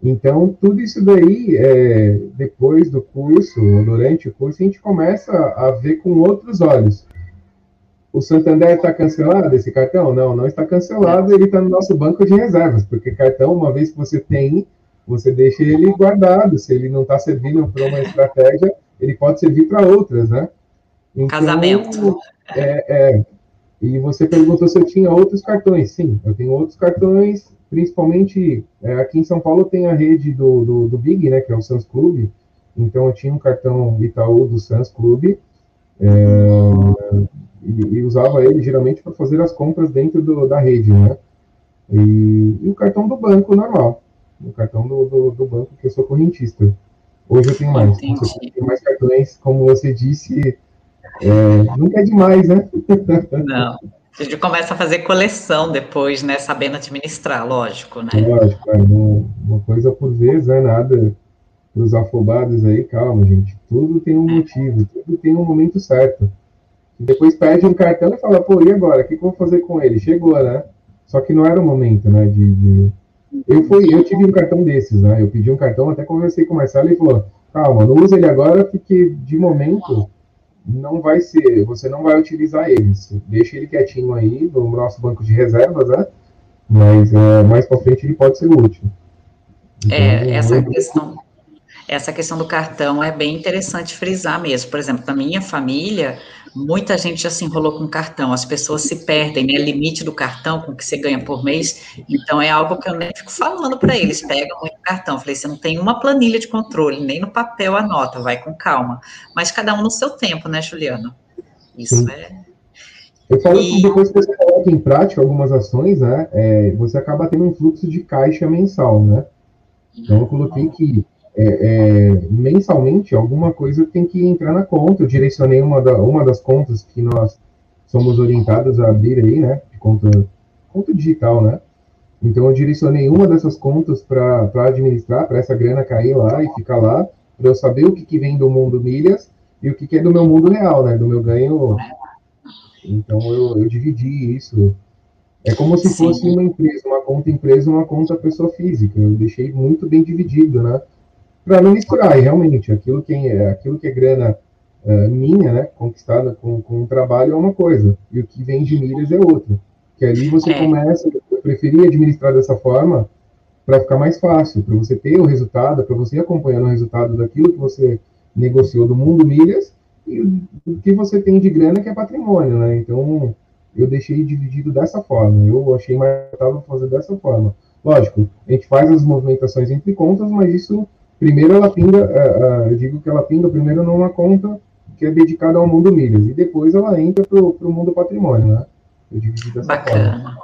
Então, tudo isso daí, é, depois do curso, durante o curso, a gente começa a ver com outros olhos. O Santander está cancelado, esse cartão? Não, não está cancelado, ele está no nosso banco de reservas, porque cartão, uma vez que você tem, você deixa ele guardado. Se ele não está servindo para uma estratégia, ele pode servir para outras, né? Então, Casamento. É, é, e você perguntou se eu tinha outros cartões. Sim, eu tenho outros cartões, principalmente é, aqui em São Paulo tem a rede do, do, do, Big, né, que é o Sans Clube. Então eu tinha um cartão Itaú do Sans Clube é, e, e, usava ele geralmente para fazer as compras dentro do, da rede, né? E, e, o cartão do banco normal, o cartão do, do, do, banco que eu sou correntista. Hoje eu tenho mais. Eu tenho mais cartões, como você disse, é, nunca é demais, né? Não. A gente começa a fazer coleção depois, né? Sabendo administrar, lógico, né? Lógico, é uma, uma coisa por vez, né? Nada para os afobados aí, calma, gente. Tudo tem um motivo, tudo tem um momento certo. E depois pede um cartão e fala, pô, e agora? O que, que eu vou fazer com ele? Chegou, né? Só que não era o momento, né? De, de... Eu fui, eu tive um cartão desses, né? Eu pedi um cartão, até conversei com o Marcelo e falou, calma, não usa ele agora, porque de momento não vai ser, você não vai utilizar eles. Deixa ele quietinho aí no nosso banco de reservas, né? Mas é, mais para frente ele pode ser útil. É, então, é, essa eu... questão essa questão do cartão é bem interessante frisar mesmo. Por exemplo, na minha família, muita gente já se enrolou com cartão, as pessoas se perdem, né? Limite do cartão com que você ganha por mês. Então, é algo que eu nem fico falando para eles: pega muito cartão. Falei, você não tem uma planilha de controle, nem no papel anota, vai com calma. Mas cada um no seu tempo, né, Juliano? Isso Sim. é. Eu falo e... que depois que você coloca em prática algumas ações, né, é, você acaba tendo um fluxo de caixa mensal, né? Então, eu coloquei que é, é, mensalmente alguma coisa tem que entrar na conta. Eu direcionei uma, da, uma das contas que nós somos orientados a abrir aí, né? De conta, conta digital, né? Então eu direcionei uma dessas contas para administrar, para essa grana cair lá e ficar lá, para eu saber o que, que vem do mundo milhas e o que, que é do meu mundo real, né? Do meu ganho. Então eu, eu dividi isso. É como se Sim. fosse uma empresa, uma conta empresa, uma conta pessoa física. Eu deixei muito bem dividido, né? Para não misturar. E realmente, aquilo que é, aquilo que é grana uh, minha, né, conquistada com, com o trabalho é uma coisa, e o que vem de milhas é outra. Que ali você é. começa, eu preferi administrar dessa forma para ficar mais fácil, para você ter o resultado, para você acompanhar o resultado daquilo que você negociou do mundo milhas e o que você tem de grana que é patrimônio, né? Então, eu deixei dividido dessa forma. Eu achei mais fácil fazer dessa forma. Lógico, a gente faz as movimentações entre contas, mas isso primeiro ela pinga, uh, uh, eu digo que ela pinga primeiro numa conta que é dedicada ao mundo milhas, e depois ela entra para o mundo patrimônio, né? Eu dessa Bacana. Forma.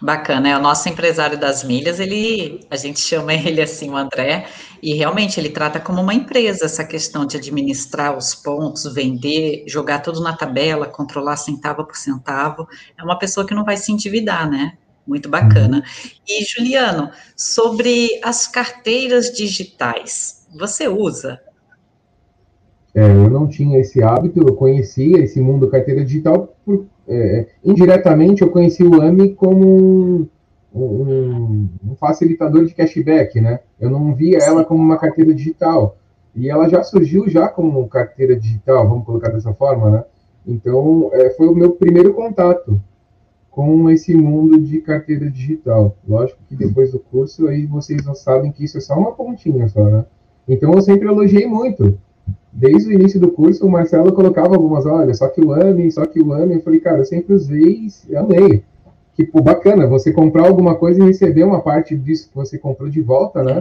Bacana, é o nosso empresário das milhas, ele, a gente chama ele assim, o André, e realmente ele trata como uma empresa essa questão de administrar os pontos, vender, jogar tudo na tabela, controlar centavo por centavo. É uma pessoa que não vai se endividar, né? Muito bacana. Uhum. E Juliano, sobre as carteiras digitais, você usa? É, eu não tinha esse hábito, eu conhecia esse mundo carteira digital por, é, indiretamente eu conheci o AMI como um, um, um, facilitador de cashback, né? Eu não via ela como uma carteira digital. E ela já surgiu já como carteira digital, vamos colocar dessa forma, né? Então, é, foi o meu primeiro contato com esse mundo de carteira digital. Lógico que depois do curso, aí vocês não sabem que isso é só uma pontinha só, né? Então, eu sempre elogiei muito desde o início do curso, o Marcelo colocava algumas, olha, só que o AMI, só que o AMI. Eu falei, cara, eu sempre usei e amei. Tipo, bacana, você comprar alguma coisa e receber uma parte disso que você comprou de volta, né?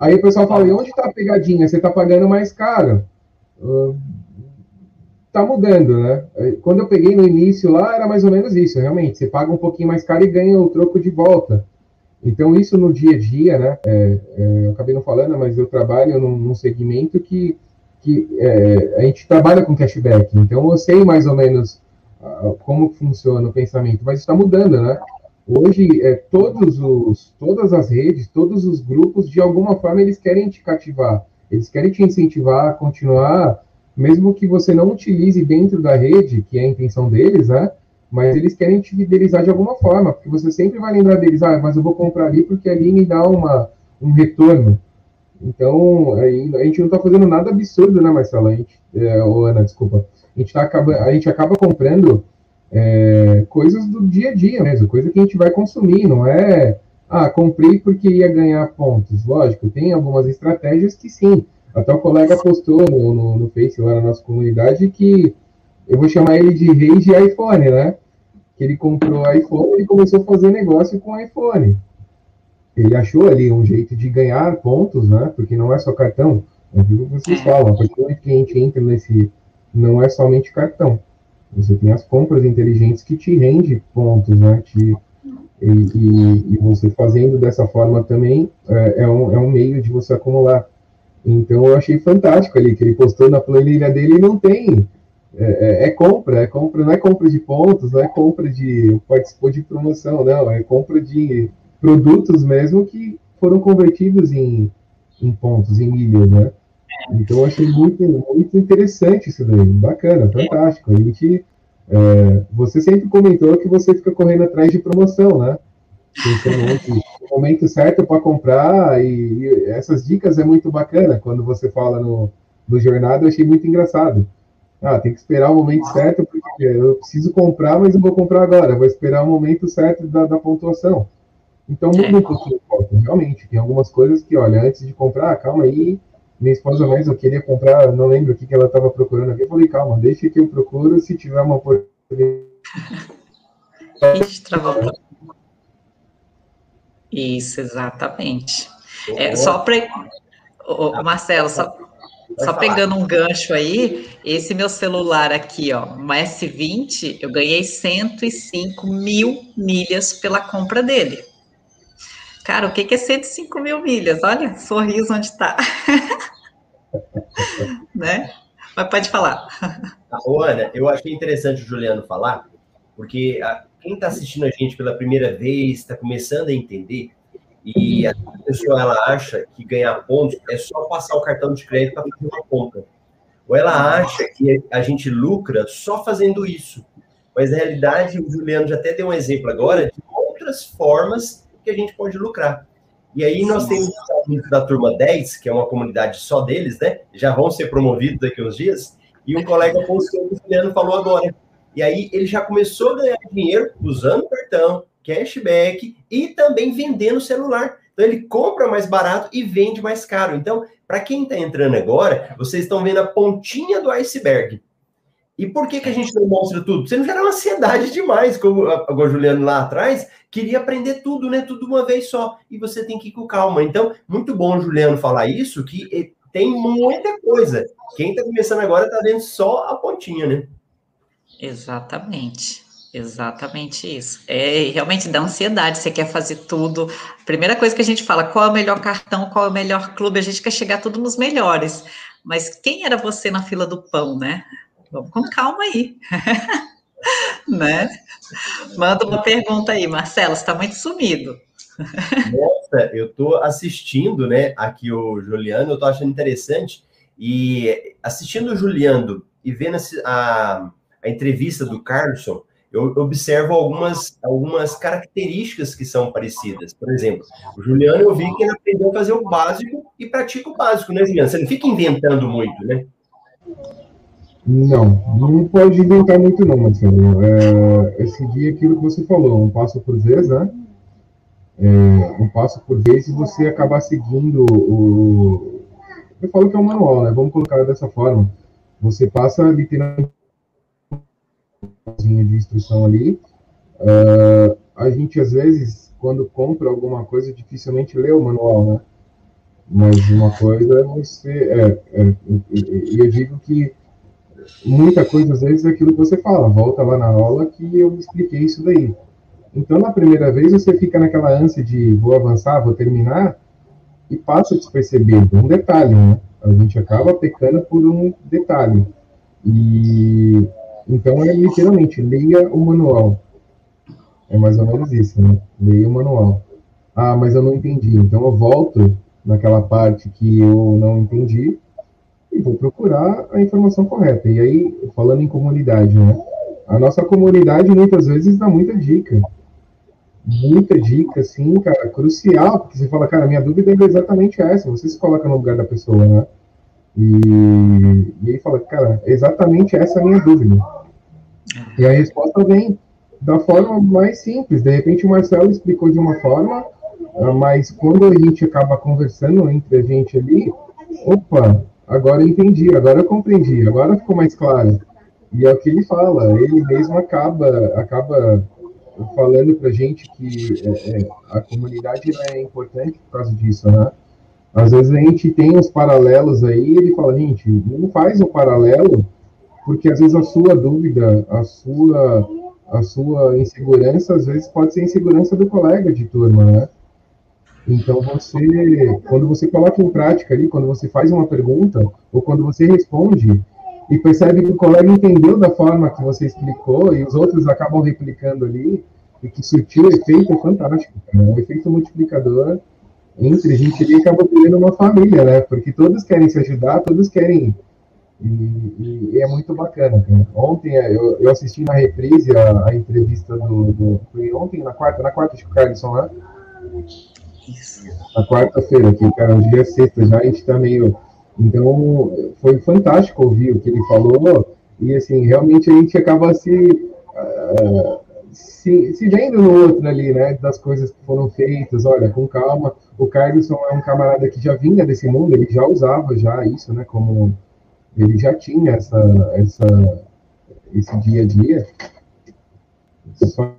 Aí o pessoal fala, e onde está a pegadinha? Você está pagando mais caro. Uh, tá mudando, né? Quando eu peguei no início lá, era mais ou menos isso, realmente. Você paga um pouquinho mais caro e ganha o troco de volta. Então, isso no dia a dia, né? É, é, eu acabei não falando, mas eu trabalho num, num segmento que que é, a gente trabalha com cashback, então eu sei mais ou menos uh, como funciona o pensamento, mas está mudando, né? Hoje, é, todos os, todas as redes, todos os grupos, de alguma forma, eles querem te cativar, eles querem te incentivar a continuar, mesmo que você não utilize dentro da rede, que é a intenção deles, né? Mas eles querem te fidelizar de alguma forma, porque você sempre vai lembrar deles, ah, mas eu vou comprar ali porque ali me dá uma, um retorno. Então, a gente não está fazendo nada absurdo, né, Marcelo? A gente, é, Ana, desculpa. A gente, tá acaba, a gente acaba comprando é, coisas do dia a dia mesmo, coisa que a gente vai consumir, não é, ah, comprei porque ia ganhar pontos. Lógico, tem algumas estratégias que sim. Até o colega postou no, no, no Face lá na nossa comunidade que eu vou chamar ele de rei de iPhone, né? Que ele comprou iPhone e começou a fazer negócio com iPhone ele achou ali um jeito de ganhar pontos, né? Porque não é só cartão. É aquilo que vocês é. falam, a partir do momento que a gente entra nesse. Não é somente cartão. Você tem as compras inteligentes que te rende pontos, né? Te, e, e, e, você fazendo dessa forma também é, é, um, é um meio de você acumular. Então eu achei fantástico ali que ele postou na planilha dele e não tem. É, é, é, compra, é compra, não é compra de pontos, não é compra de participou de promoção, não, é compra de produtos mesmo que foram convertidos em, em pontos, em milhas, né? Então eu achei muito, muito interessante isso daí, bacana, fantástico. A gente, é, você sempre comentou que você fica correndo atrás de promoção, né? Pensando o momento certo para comprar e, e, essas dicas é muito bacana quando você fala no, no jornada, eu achei muito engraçado. Ah, tem que esperar o momento certo, porque eu preciso comprar, mas eu vou comprar agora, vou esperar o momento certo da, da pontuação. Então muda é. um pouquinho o foco, realmente. Tem algumas coisas que, olha, antes de comprar, calma aí. Minha esposa mesmo, eu queria comprar, não lembro o que, que ela estava procurando aqui. Eu falei, calma, deixa que eu procuro, se tiver uma oportunidade. Isso, exatamente. É, só para. Marcelo, só, só pegando um gancho aí, esse meu celular aqui, ó, uma S20, eu ganhei 105 mil milhas pela compra dele. Cara, o que é 105 mil milhas? Olha, sorriso onde está. né? Mas pode falar. Ô, Ana, eu achei interessante o Juliano falar, porque a, quem está assistindo a gente pela primeira vez, está começando a entender, e a pessoa ela acha que ganhar pontos é só passar o cartão de crédito para fazer uma compra. Ou ela acha que a gente lucra só fazendo isso. Mas na realidade, o Juliano já até deu um exemplo agora de outras formas que a gente pode lucrar. E aí nós temos o da turma 10, que é uma comunidade só deles, né? Já vão ser promovidos daqui a uns dias. E um colega postou, o Juliano falou agora. E aí ele já começou a ganhar dinheiro usando cartão, cashback e também vendendo celular. Então ele compra mais barato e vende mais caro. Então, para quem está entrando agora, vocês estão vendo a pontinha do iceberg. E por que, que a gente não mostra tudo? Você não gera uma ansiedade demais, como o Juliano lá atrás queria aprender tudo, né? Tudo uma vez só. E você tem que ir com calma. Então, muito bom, Juliano, falar isso, que tem muita coisa. Quem está começando agora está vendo só a pontinha, né? Exatamente. Exatamente isso. É realmente dá ansiedade. Você quer fazer tudo. Primeira coisa que a gente fala: qual é o melhor cartão, qual é o melhor clube? A gente quer chegar tudo nos melhores. Mas quem era você na fila do pão, né? Vamos com calma aí. né? Manda uma pergunta aí, Marcelo. Está muito sumido. Nossa, eu estou assistindo, né? Aqui o Juliano, eu estou achando interessante. E assistindo o Juliano e vendo a, a entrevista do Carlson, eu observo algumas, algumas características que são parecidas. Por exemplo, o Juliano, eu vi que ele aprendeu a fazer o básico e pratica o básico, né, Juliano? Você não fica inventando muito, né? Não, não pode inventar muito não, Marcelo. É, é seguir aquilo que você falou, um passo por vez, né? É, um passo por vez e você acabar seguindo o... Eu falo que é um manual, né? Vamos colocar dessa forma. Você passa literalmente de instrução ali. Uh, a gente, às vezes, quando compra alguma coisa, dificilmente lê o manual, né? Mas uma coisa é você. É, é, e eu digo que muita coisa, às vezes, é aquilo que você fala. Volta lá na aula que eu expliquei isso daí. Então, na primeira vez, você fica naquela ânsia de vou avançar, vou terminar, e passa despercebido um detalhe, né? A gente acaba pecando por um detalhe. E então é literalmente, leia o manual. É mais ou menos isso, né? Leia o manual. Ah, mas eu não entendi. Então eu volto naquela parte que eu não entendi e vou procurar a informação correta. E aí, falando em comunidade, né? A nossa comunidade muitas vezes dá muita dica. Muita dica, assim, cara, crucial, porque você fala, cara, minha dúvida é exatamente essa. Você se coloca no lugar da pessoa, né? E, e aí fala, cara, exatamente essa é a minha dúvida. E a resposta vem da forma mais simples. De repente o Marcelo explicou de uma forma, ah, mas quando a gente acaba conversando entre a gente ali, opa, agora eu entendi, agora eu compreendi, agora ficou mais claro. E é o que ele fala, ele mesmo acaba, acaba falando para a gente que é, é, a comunidade é importante por causa disso, né? Às vezes a gente tem os paralelos aí, ele fala, gente, não faz o um paralelo, porque às vezes a sua dúvida, a sua, a sua insegurança, às vezes pode ser insegurança do colega de turma, né? Então você, quando você coloca em prática ali, quando você faz uma pergunta, ou quando você responde, e percebe que o colega entendeu da forma que você explicou, e os outros acabam replicando ali, e que surtiu efeito é fantástico, né? um efeito multiplicador entre a gente ali acaba criando uma família, né? Porque todos querem se ajudar, todos querem. E, e, é muito bacana. Cara. Ontem é, eu, eu, assisti na reprise a, a entrevista do, do, Foi ontem, na quarta, na quarta de Carlson lá. Isso. Na quarta-feira, que cara, dia é sexta já, a gente tá meio. Então, foi fantástico ouvir o que ele falou. E assim, realmente a gente acaba se. Uh, se, se vendo no outro ali, né, das coisas que foram feitas, olha, com calma. O Carlson é um camarada que já vinha desse mundo, ele já usava já isso, né, como ele já tinha essa, essa esse dia a dia. Só.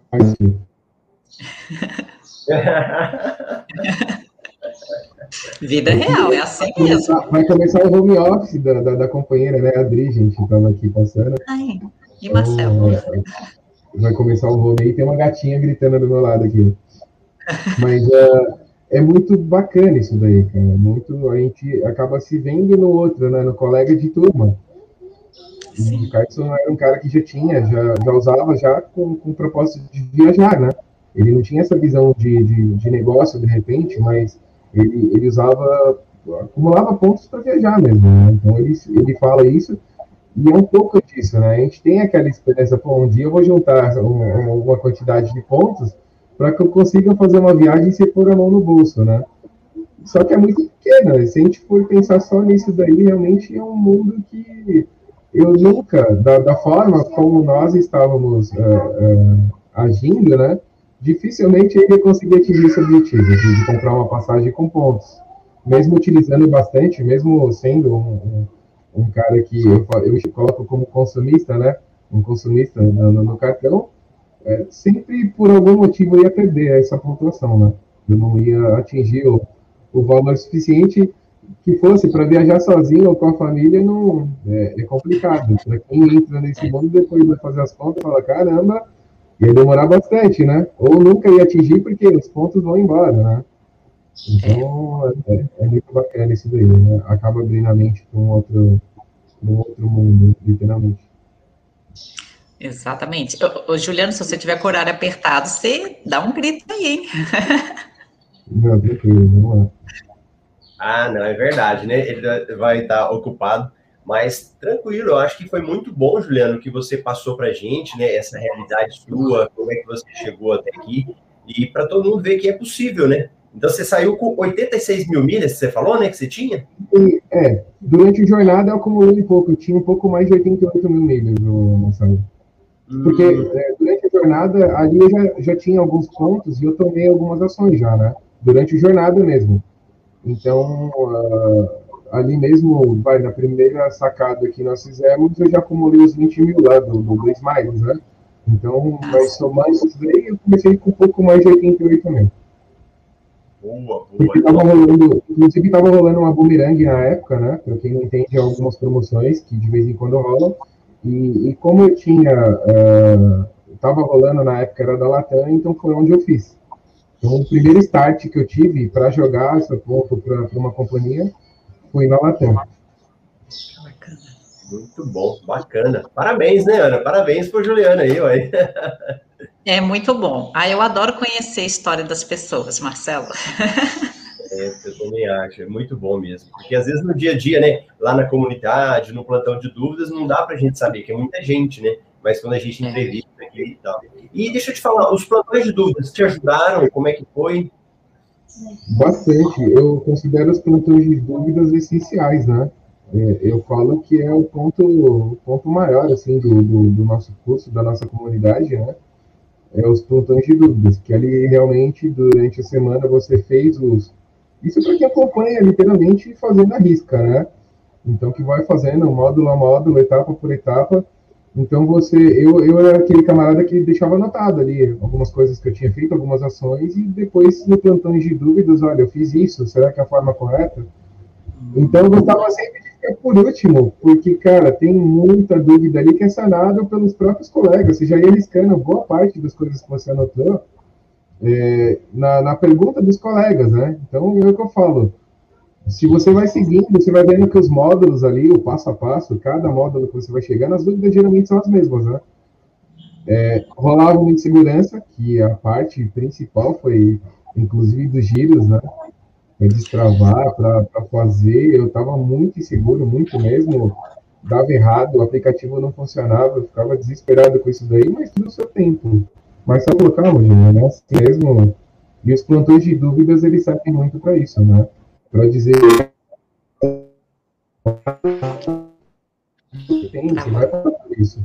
Vida real, é assim mesmo. Vai começar o home office da, da, da companheira, né? A Adri, gente, estava aqui passando. Ai, e Marcelo? Então, é, vai começar o rolê e tem uma gatinha gritando do meu lado aqui. Mas uh, é muito bacana isso daí, cara. Muito, a gente acaba se vendo no outro, né? No colega de turma. E o Carson era um cara que já tinha, já, já usava já com, com o propósito de viajar, né? Ele não tinha essa visão de, de, de negócio, de repente, mas ele, ele usava, acumulava pontos para viajar mesmo, né? Então ele, ele fala isso e é um pouco disso, né? A gente tem aquela esperança, pô, um dia eu vou juntar uma quantidade de pontos para que eu consiga fazer uma viagem sem pôr a mão no bolso, né? Só que é muito pequena. Se a gente for pensar só nisso daí, realmente é um mundo que eu nunca, da, da forma como nós estávamos uh, uh, agindo, né? Dificilmente eu ia conseguir atingir esse objetivo de, de comprar uma passagem com pontos. Mesmo utilizando bastante, mesmo sendo um, um um cara que eu, eu coloco como consumista, né? Um consumista no, no cartão, é, sempre por algum motivo eu ia perder essa pontuação, né? Eu não ia atingir o, o valor suficiente que fosse para viajar sozinho ou com a família, não é, é complicado. Para quem entra nesse mundo, depois vai fazer as contas, fala: caramba, ia demorar bastante, né? Ou nunca ia atingir porque os pontos vão embora, né? Então, é, é muito bacana isso daí, né? Acaba abrindo a mente para um outro, um outro mundo, literalmente. Exatamente. Ô, ô, Juliano, se você tiver com o horário apertado, você dá um grito aí, hein? Não, tranquilo, vamos lá. Ah, não, é verdade, né? Ele vai estar ocupado, mas tranquilo, eu acho que foi muito bom, Juliano, que você passou para a gente, né? Essa realidade sua, como é que você chegou até aqui, e para todo mundo ver que é possível, né? Então você saiu com 86 mil milhas, você falou, né? Que você tinha? É, durante a jornada eu acumulei um pouco, eu tinha um pouco mais de 88 mil milhas, Marcelo. Porque hum. é, durante a jornada, ali eu já, já tinha alguns pontos e eu tomei algumas ações já, né? Durante a jornada mesmo. Então, uh, ali mesmo, vai, na primeira sacada que nós fizemos, eu já acumulei os 20 mil lá do, do Blaze Miles, né? Então, vai somar isso daí, eu comecei com um pouco mais de 88 mil. Boa, boa. Tava rolando, inclusive, estava rolando uma boomerang na época, né? Para quem não entende, algumas promoções que de vez em quando rolam. E, e como eu tinha. Estava uh, rolando na época, era da Latam, então foi onde eu fiz. Então, o primeiro start que eu tive para jogar essa ponto para uma companhia foi na Latam. Muito bom, bacana. Parabéns, né, Ana? Parabéns por Juliana aí, ué. É muito bom. Ah, eu adoro conhecer a história das pessoas, Marcelo. É, eu também acho, é muito bom mesmo. Porque às vezes no dia a dia, né, lá na comunidade, no plantão de dúvidas, não dá para a gente saber, que é muita gente, né? Mas quando a gente é. entrevista aqui e tal. E deixa eu te falar, os plantões de dúvidas te ajudaram? Como é que foi? Bastante. Eu considero os plantões de dúvidas essenciais, né? É, eu falo que é o ponto, o ponto maior, assim, do, do, do nosso curso, da nossa comunidade, né? É os plantões de dúvidas, que ali realmente, durante a semana, você fez os, isso para quem acompanha literalmente fazendo a risca, né? Então, que vai fazendo módulo a módulo, etapa por etapa. Então, você, eu, eu era aquele camarada que deixava anotado ali algumas coisas que eu tinha feito, algumas ações, e depois no plantão de dúvidas, olha, eu fiz isso, será que é a forma correta? Então, eu gostava sempre de ficar por último, porque, cara, tem muita dúvida ali que é sanada pelos próprios colegas. Você já ia riscando boa parte das coisas que você anotou, é, na, na, pergunta dos colegas, né? Então, é o que eu falo. Se você vai seguindo, você vai vendo que os módulos ali, o passo a passo, cada módulo que você vai chegando, as dúvidas geralmente são as mesmas, né? É, rolava uma insegurança, que a parte principal foi, inclusive, dos giros, né? Para destravar, para fazer. Eu estava muito inseguro, muito mesmo. Dava errado, o aplicativo não funcionava, eu ficava desesperado com isso daí, mas tudo o seu tempo. Mas só colocar, Rogério, né? Assim mesmo. E os plantões de dúvidas, eles servem muito para isso, né? Para dizer. Você vai fazer isso.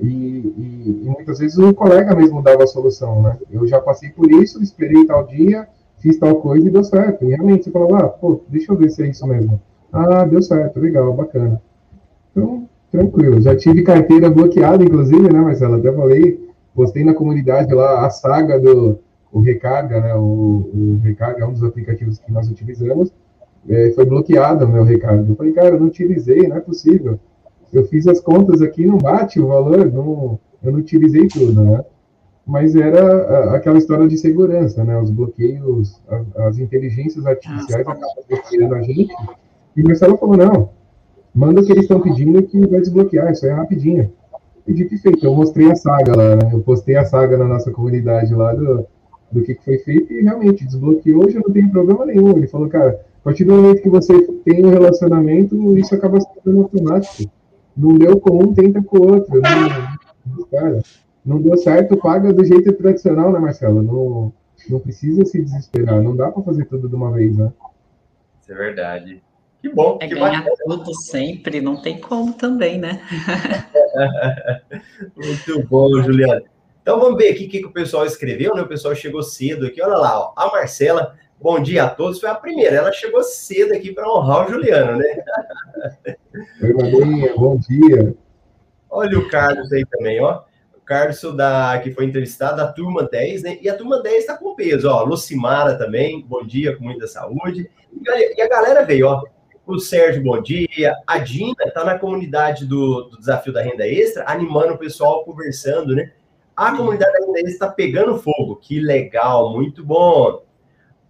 E, e, e, muitas vezes o colega mesmo dava a solução, né? Eu já passei por isso, esperei tal dia, fiz tal coisa e deu certo. E realmente você falava, ah, pô, deixa eu ver se é isso mesmo. Ah, deu certo, legal, bacana. Então, tranquilo. Já tive carteira bloqueada, inclusive, né, Marcelo? Até falei, postei na comunidade lá a saga do o Recarga, né? O, o Recarga é um dos aplicativos que nós utilizamos. É, foi bloqueado o meu Recarga. Eu falei, cara, eu não utilizei, não é possível. Eu fiz as contas aqui, não bate o valor, não, eu não utilizei tudo, né? Mas era aquela história de segurança, né? Os bloqueios, as, as inteligências artificiais acabam bloqueando a gente. E o Marcelo falou, não, manda o que eles estão pedindo que vai desbloquear, isso aí é rapidinho. E dito feito, eu mostrei a saga lá, né? Eu postei a saga na nossa comunidade lá do, do que, que foi feito e realmente desbloqueou, hoje eu não tenho problema nenhum. Ele falou, cara, a partir do momento que você tem um relacionamento, isso acaba sendo automático. Não deu com um, tenta com o outro. Não, cara, não deu certo, paga do jeito tradicional, né, Marcelo? Não, não precisa se desesperar, não dá para fazer tudo de uma vez, né? Isso é verdade. Que bom. É que ganhar bacana. tudo sempre, não tem como também, né? Muito bom, Juliana. Então vamos ver aqui o que, que o pessoal escreveu, né? O pessoal chegou cedo aqui. Olha lá, ó, a Marcela, bom dia a todos. Foi a primeira, ela chegou cedo aqui para honrar o Juliano, né? Oi, Marinha, bom dia. Olha o Carlos aí também, ó. O Carlos da, que foi entrevistado, da turma 10, né? E a turma 10 está com peso, ó. Lucimara também, bom dia, com muita saúde. E a galera veio, ó o Sérgio, bom dia. A Dina está na comunidade do, do, Desafio da Renda Extra, animando o pessoal, conversando, né? A comunidade ainda está pegando fogo. Que legal, muito bom.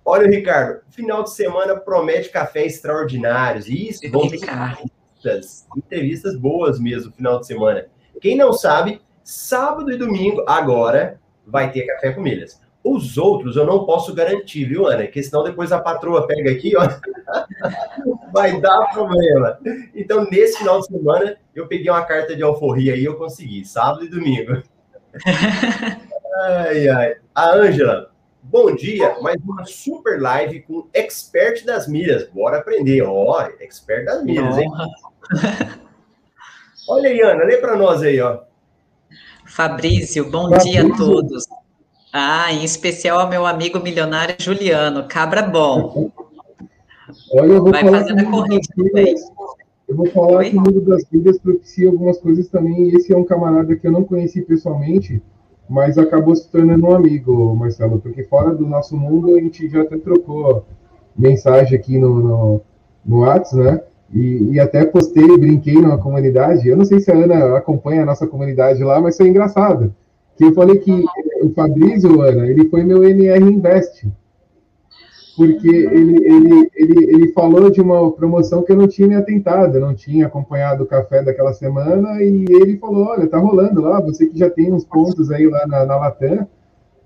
Olha, Ricardo, final de semana promete café extraordinários. Isso, vão ter entrevistas, entrevistas boas mesmo, final de semana. Quem não sabe, sábado e domingo, agora, vai ter café com milhas. Os outros eu não posso garantir, viu, Ana? Porque senão depois a patroa pega aqui, ó. Vai dar problema. Então, nesse final de semana, eu peguei uma carta de alforria aí e eu consegui, sábado e domingo. Ai, ai. A Ângela, bom dia. Mais uma super live com expert das milhas. Bora aprender. Ó, expert das milhas, hein? Olha aí, Ana, lê para nós aí, ó. Fabrício, bom Fabrício. dia a todos. Ah, em especial ao meu amigo milionário Juliano, cabra bom. Olha, eu vou Vai falar fazendo a corrente também. Eu vou falar Oi? que o mundo das milhas propicia algumas coisas também. Esse é um camarada que eu não conheci pessoalmente, mas acabou se tornando um amigo, Marcelo, porque fora do nosso mundo a gente já até trocou mensagem aqui no, no, no WhatsApp, né? E, e, até postei, brinquei na comunidade. Eu não sei se a Ana acompanha a nossa comunidade lá, mas foi engraçado que eu falei que o Fabrício, Ana, ele foi meu MR Invest, porque ele, ele, ele, ele falou de uma promoção que eu não tinha me atentado, eu não tinha acompanhado o café daquela semana, e ele falou, olha, tá rolando lá, você que já tem uns pontos aí lá na, na Latam,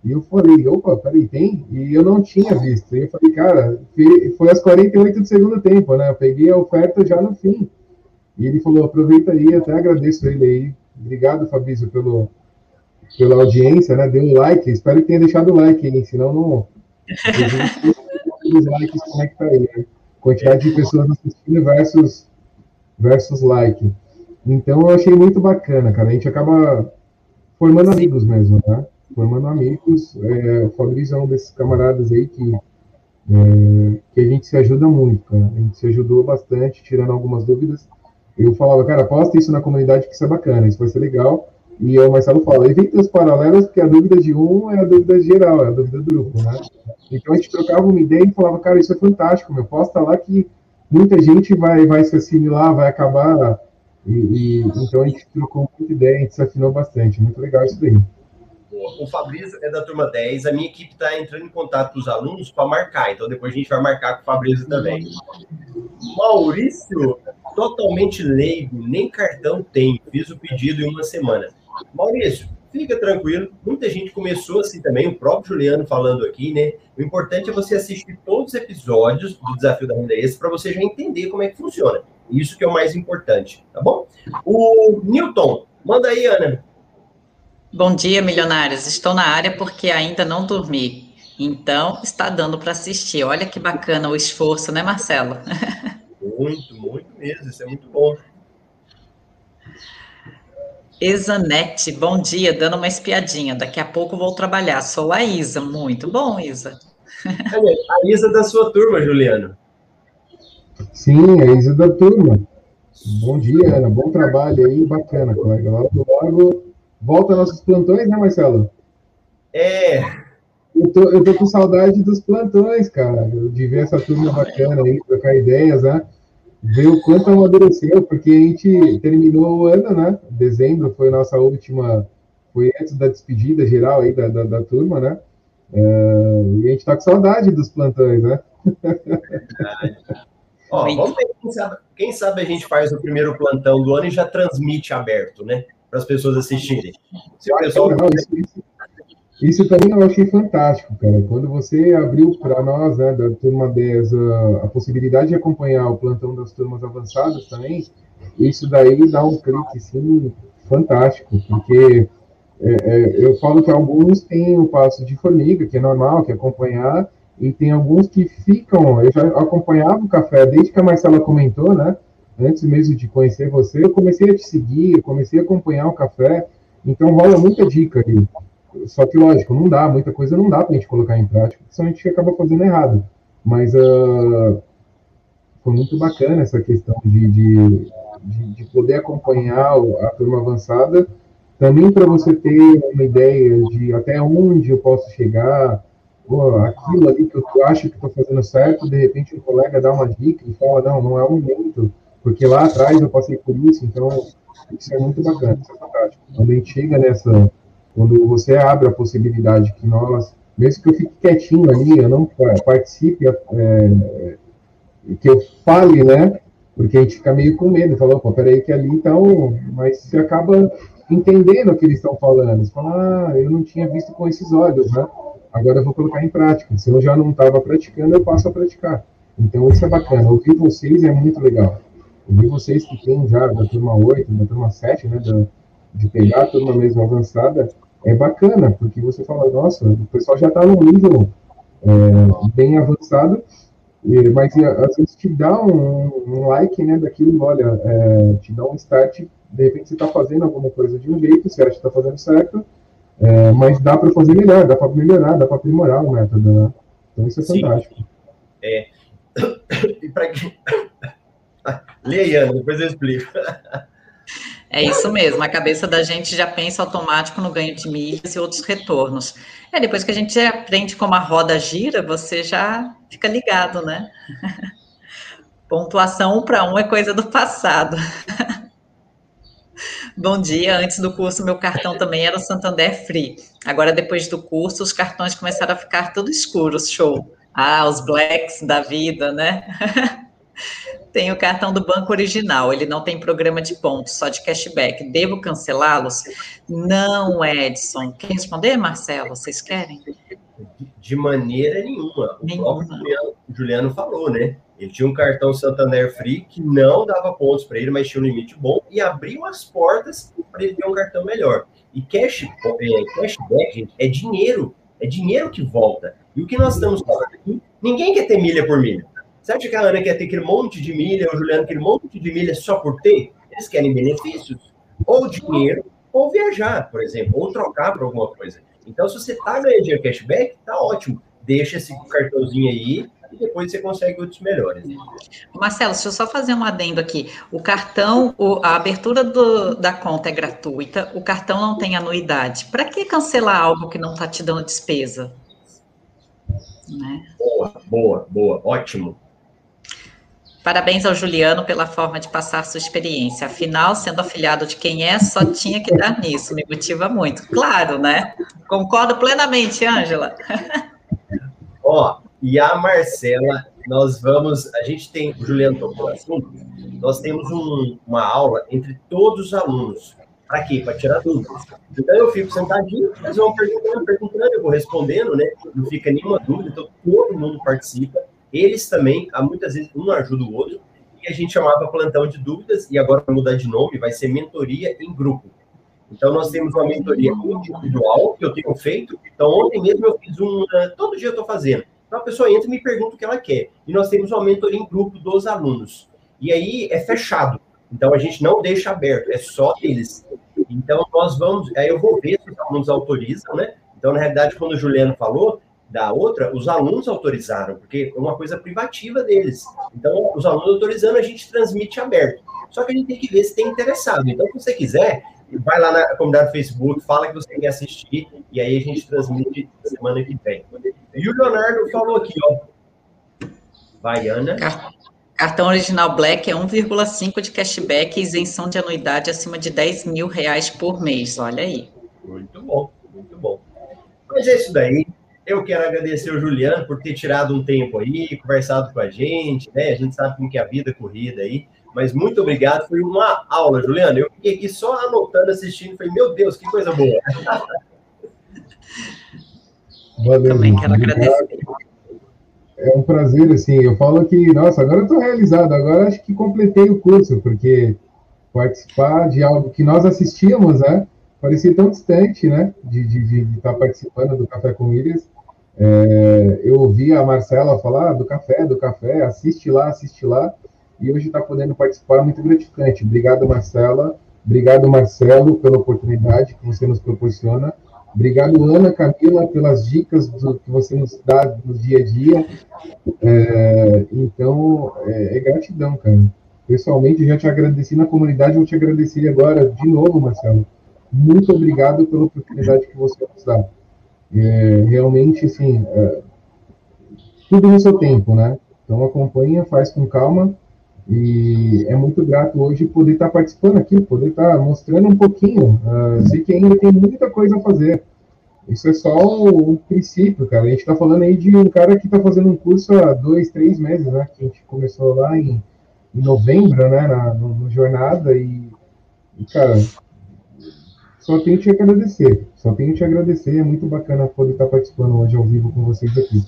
e eu falei, opa, peraí, tem? E eu não tinha visto. E eu falei, cara, foi às 48 do segundo tempo, né? Eu peguei a oferta já no fim. E ele falou, aproveita aí, até agradeço ele aí. Obrigado, Fabrício, pelo, pela audiência, né? Deu um like, espero que tenha deixado o like aí, senão não. os likes, como é que tá aí, né? Quantidade de pessoas assistindo versus, versus like. Então eu achei muito bacana, cara. A gente acaba formando amigos mesmo, né? Formando amigos. É, o Fabrício é um desses camaradas aí que, é, que a gente se ajuda muito, cara. A gente se ajudou bastante, tirando algumas dúvidas. Eu falava, cara, posta isso na comunidade que isso é bacana, isso vai ser legal. E o Marcelo fala, evite os paralelos, porque a dúvida de um é a dúvida geral, é a dúvida do grupo, né? Então a gente trocava uma ideia e falava, cara, isso é fantástico, meu, posta lá que muita gente vai, vai se assimilar, vai acabar. E, e, então a gente trocou muita ideia, a gente se afinou bastante. Muito legal isso daí. O Fabrício é da turma 10, a minha equipe está entrando em contato com os alunos para marcar, então depois a gente vai marcar com o Fabrício também. Maurício, totalmente leigo, nem cartão tem, fiz o pedido em uma semana. Maurício, fica tranquilo. Muita gente começou assim também, o próprio Juliano falando aqui, né? O importante é você assistir todos os episódios do Desafio da Renda Extra para você já entender como é que funciona. Isso que é o mais importante, tá bom? O Newton, manda aí, Ana. Bom dia, milionários. Estou na área porque ainda não dormi. Então, está dando para assistir. Olha que bacana o esforço, né, Marcelo? Muito, muito mesmo. Isso é muito bom. Exanete, bom dia, dando uma espiadinha. Daqui a pouco vou trabalhar. Sou a Isa, muito bom, Isa. A Isa da sua turma, Juliano. Sim, a Isa da turma. Bom dia, Ana. Bom trabalho aí, bacana, colega. Lá do Lago. Volta nossos plantões, né, Marcelo? É. Eu tô, eu tô com saudade dos plantões, cara. De ver essa turma bacana aí, trocar ideias, né? Ver o quanto amadureceu, porque a gente terminou o ano, né? Dezembro foi a nossa última, foi antes da despedida geral aí da, da, da turma, né? É, e a gente tá com saudade dos plantões, né? Ó, vamos ver, quem sabe, quem sabe a gente faz o primeiro plantão do ano e já transmite aberto, né? Para as pessoas assistirem. Se o pessoal. Não, isso, isso, isso também eu achei fantástico, cara. Quando você abriu para nós, né, da turma 10, a, a, possibilidade de acompanhar o plantão das turmas avançadas também, isso daí dá um clique, sim, fantástico, porque é, é, eu falo que alguns têm o passo de formiga, que é normal, que é acompanhar, e tem alguns que ficam. Eu já acompanhava o café desde que a Marcela comentou, né? Antes mesmo de conhecer você, eu comecei a te seguir, eu comecei a acompanhar o café, então rola muita dica ali. Só que, lógico, não dá, muita coisa não dá para a gente colocar em prática, senão a gente acaba fazendo errado. Mas uh, foi muito bacana essa questão de, de, de, de poder acompanhar a turma avançada, também para você ter uma ideia de até onde eu posso chegar, pô, aquilo ali que eu acho que estou fazendo certo, de repente o colega dá uma dica e fala, não, não é o momento, porque lá atrás eu passei por isso, então isso é muito bacana, isso é fantástico. Quando a gente chega nessa Quando você abre a possibilidade que nós, mesmo que eu fique quietinho ali, eu não participe, é, que eu fale, né? Porque a gente fica meio com medo, falou, pô, peraí que ali então, mas você acaba entendendo o que eles estão falando. Você fala, ah, eu não tinha visto com esses olhos, né? Agora eu vou colocar em prática. Se eu já não estava praticando, eu passo a praticar. Então isso é bacana. Ouvir vocês é muito legal. Ouvir vocês que tem já da turma 8, da turma 7, né? Da, de pegar a turma mesmo avançada, é bacana, porque você fala, nossa, o pessoal já está num nível é, bem avançado mas às vezes te dá um, um like, né, daquilo, olha, é, te dá um start, de repente você está fazendo alguma coisa de um jeito, você acha que está fazendo certo, é, mas dá para fazer melhor, dá para melhorar, dá para aprimorar o método, né? Então isso é Sim. fantástico. É. E para quem... Leia, depois eu explico. É isso mesmo, a cabeça da gente já pensa automático no ganho de milhas e outros retornos. É, depois que a gente aprende como a roda gira, você já fica ligado, né? Pontuação um para um é coisa do passado. Bom dia, antes do curso meu cartão também era Santander Free. Agora, depois do curso, os cartões começaram a ficar tudo escuros, show. Ah, os blacks da vida, né? Tem o cartão do banco original, ele não tem programa de pontos, só de cashback. Devo cancelá-los? Não, Edson. Quer responder, Marcelo? Vocês querem? De maneira nenhuma. O nenhuma. Juliano, Juliano falou, né? Ele tinha um cartão Santander Free que não dava pontos para ele, mas tinha um limite bom e abriu as portas para ele ter um cartão melhor. E cash, é, cashback, gente, é dinheiro. É dinheiro que volta. E o que nós estamos falando aqui, ninguém quer ter milha por milha. Você acha que a Ana quer ter aquele monte de milha, o Juliano aquele monte de milha só por ter? Eles querem benefícios. Ou dinheiro, ou viajar, por exemplo, ou trocar por alguma coisa. Então, se você está ganhando dinheiro cashback, tá ótimo. Deixa esse cartãozinho aí e depois você consegue outros melhores. Marcelo, deixa eu só fazer um adendo aqui. O cartão, a abertura do, da conta é gratuita, o cartão não tem anuidade. Para que cancelar algo que não está te dando despesa? Né? Boa, boa, boa, ótimo. Parabéns ao Juliano pela forma de passar sua experiência. Afinal, sendo afiliado de quem é, só tinha que dar nisso. Me motiva muito. Claro, né? Concordo plenamente, Ângela. Ó, e a Marcela, nós vamos. A gente tem. O Juliano tocou assunto. Nós temos um, uma aula entre todos os alunos. Para quê? Para tirar dúvidas. Então eu fico sentadinho, eles vão perguntando, perguntando, eu vou respondendo, né? Não fica nenhuma dúvida, então todo mundo participa. Eles também, muitas vezes, um ajuda o outro, e a gente chamava plantão de dúvidas, e agora vai mudar de nome, vai ser mentoria em grupo. Então, nós temos uma mentoria individual que eu tenho feito. Então, ontem mesmo eu fiz um. Todo dia eu estou fazendo. Então, a pessoa entra e me pergunta o que ela quer. E nós temos uma mentoria em grupo dos alunos. E aí é fechado. Então, a gente não deixa aberto, é só eles. Então, nós vamos. Aí eu vou ver se os alunos autorizam, né? Então, na realidade, quando o Juliano falou, da outra, os alunos autorizaram, porque é uma coisa privativa deles. Então, os alunos autorizando, a gente transmite aberto. Só que a gente tem que ver se tem interessado. Então, se você quiser, vai lá na comunidade do Facebook, fala que você quer assistir, e aí a gente transmite semana que vem. E o Leonardo falou aqui, ó. Vai, Ana. Cartão original Black é 1,5 de cashback e isenção de anuidade acima de 10 mil reais por mês. Olha aí. Muito bom, muito bom. Mas é isso daí. Eu quero agradecer o Juliano por ter tirado um tempo aí, conversado com a gente, né? A gente sabe como que é a vida corrida aí. Mas muito obrigado, foi uma aula, Juliano. Eu fiquei aqui só anotando, assistindo, falei, meu Deus, que coisa boa. Valeu, Também quero agradecer. É um prazer, assim, eu falo que, nossa, agora eu estou realizado, agora acho que completei o curso, porque participar de algo que nós assistíamos, né? Parecia tão distante, né? De estar de, de estar participando do Café com Ilhas. É, eu ouvi a Marcela falar do café, do café, assiste lá, assiste lá, e hoje está podendo participar, é muito gratificante. Obrigado, Marcela. Obrigado, Marcelo, pela oportunidade que você nos proporciona. Obrigado, Ana, Camila, pelas dicas do, que você nos dá no dia a dia. É, então, é, é, gratidão, cara. Pessoalmente, já te agradeci na comunidade, vou te agradecer agora de novo, Marcelo. Muito obrigado pela oportunidade que você nos dá. É, realmente, assim, é, tudo no seu tempo, né? Então acompanha, faz com calma E é muito grato hoje poder estar participando aqui, poder estar mostrando um pouquinho. Uh, sei que ainda tem muita coisa a fazer. Isso é só o, o princípio, cara. A gente está falando aí de um cara que está fazendo um curso há dois, três meses, né? Que a gente começou lá em, em novembro, né? Na, no, no Jornada. E, e, cara, só tenho te agradecer. Só tenho te agradecer. É muito bacana poder estar participando hoje ao vivo com vocês aqui.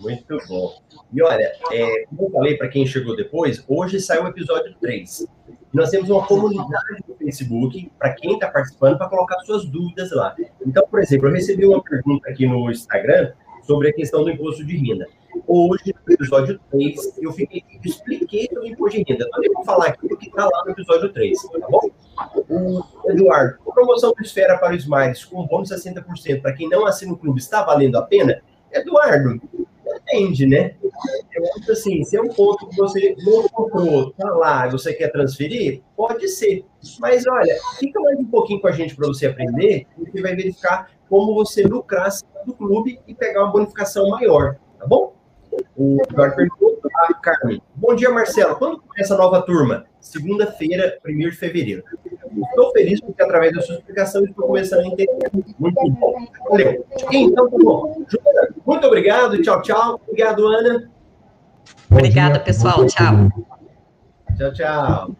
Muito bom. E olha, é, como eu falei para quem chegou depois, hoje saiu o episódio 3. Nós temos uma comunidade no Facebook para quem está participando para colocar suas dúvidas lá. Então, por exemplo, eu recebi uma pergunta aqui no Instagram sobre a questão do imposto de renda. Hoje, no episódio 3, eu fiquei, expliquei sobre renda. Então, eu vou falar aqui o que está lá no episódio 3, tá bom? O Eduardo, promoção do Esfera para o Smiles com bônus 60% para quem não assina o clube está valendo a pena? Eduardo, depende, né? Eu acho assim, se é um ponto que você não comprou, tá lá, você quer transferir, pode ser. Mas olha, fica mais um pouquinho com a gente para você aprender, e vai verificar como você lucrar do clube e pegar uma bonificação maior, tá bom? O Eduardo perguntou Carmen. Bom dia, Marcelo. Quando começa a nova turma? Segunda-feira, 1 de fevereiro. Estou feliz porque, através da sua explicação, estou começando a entender. Muito bom. Valeu. Então, tá bom. Muito obrigado. Tchau, tchau. Obrigado, Ana. Obrigada, pessoal. Tchau. Tchau, tchau.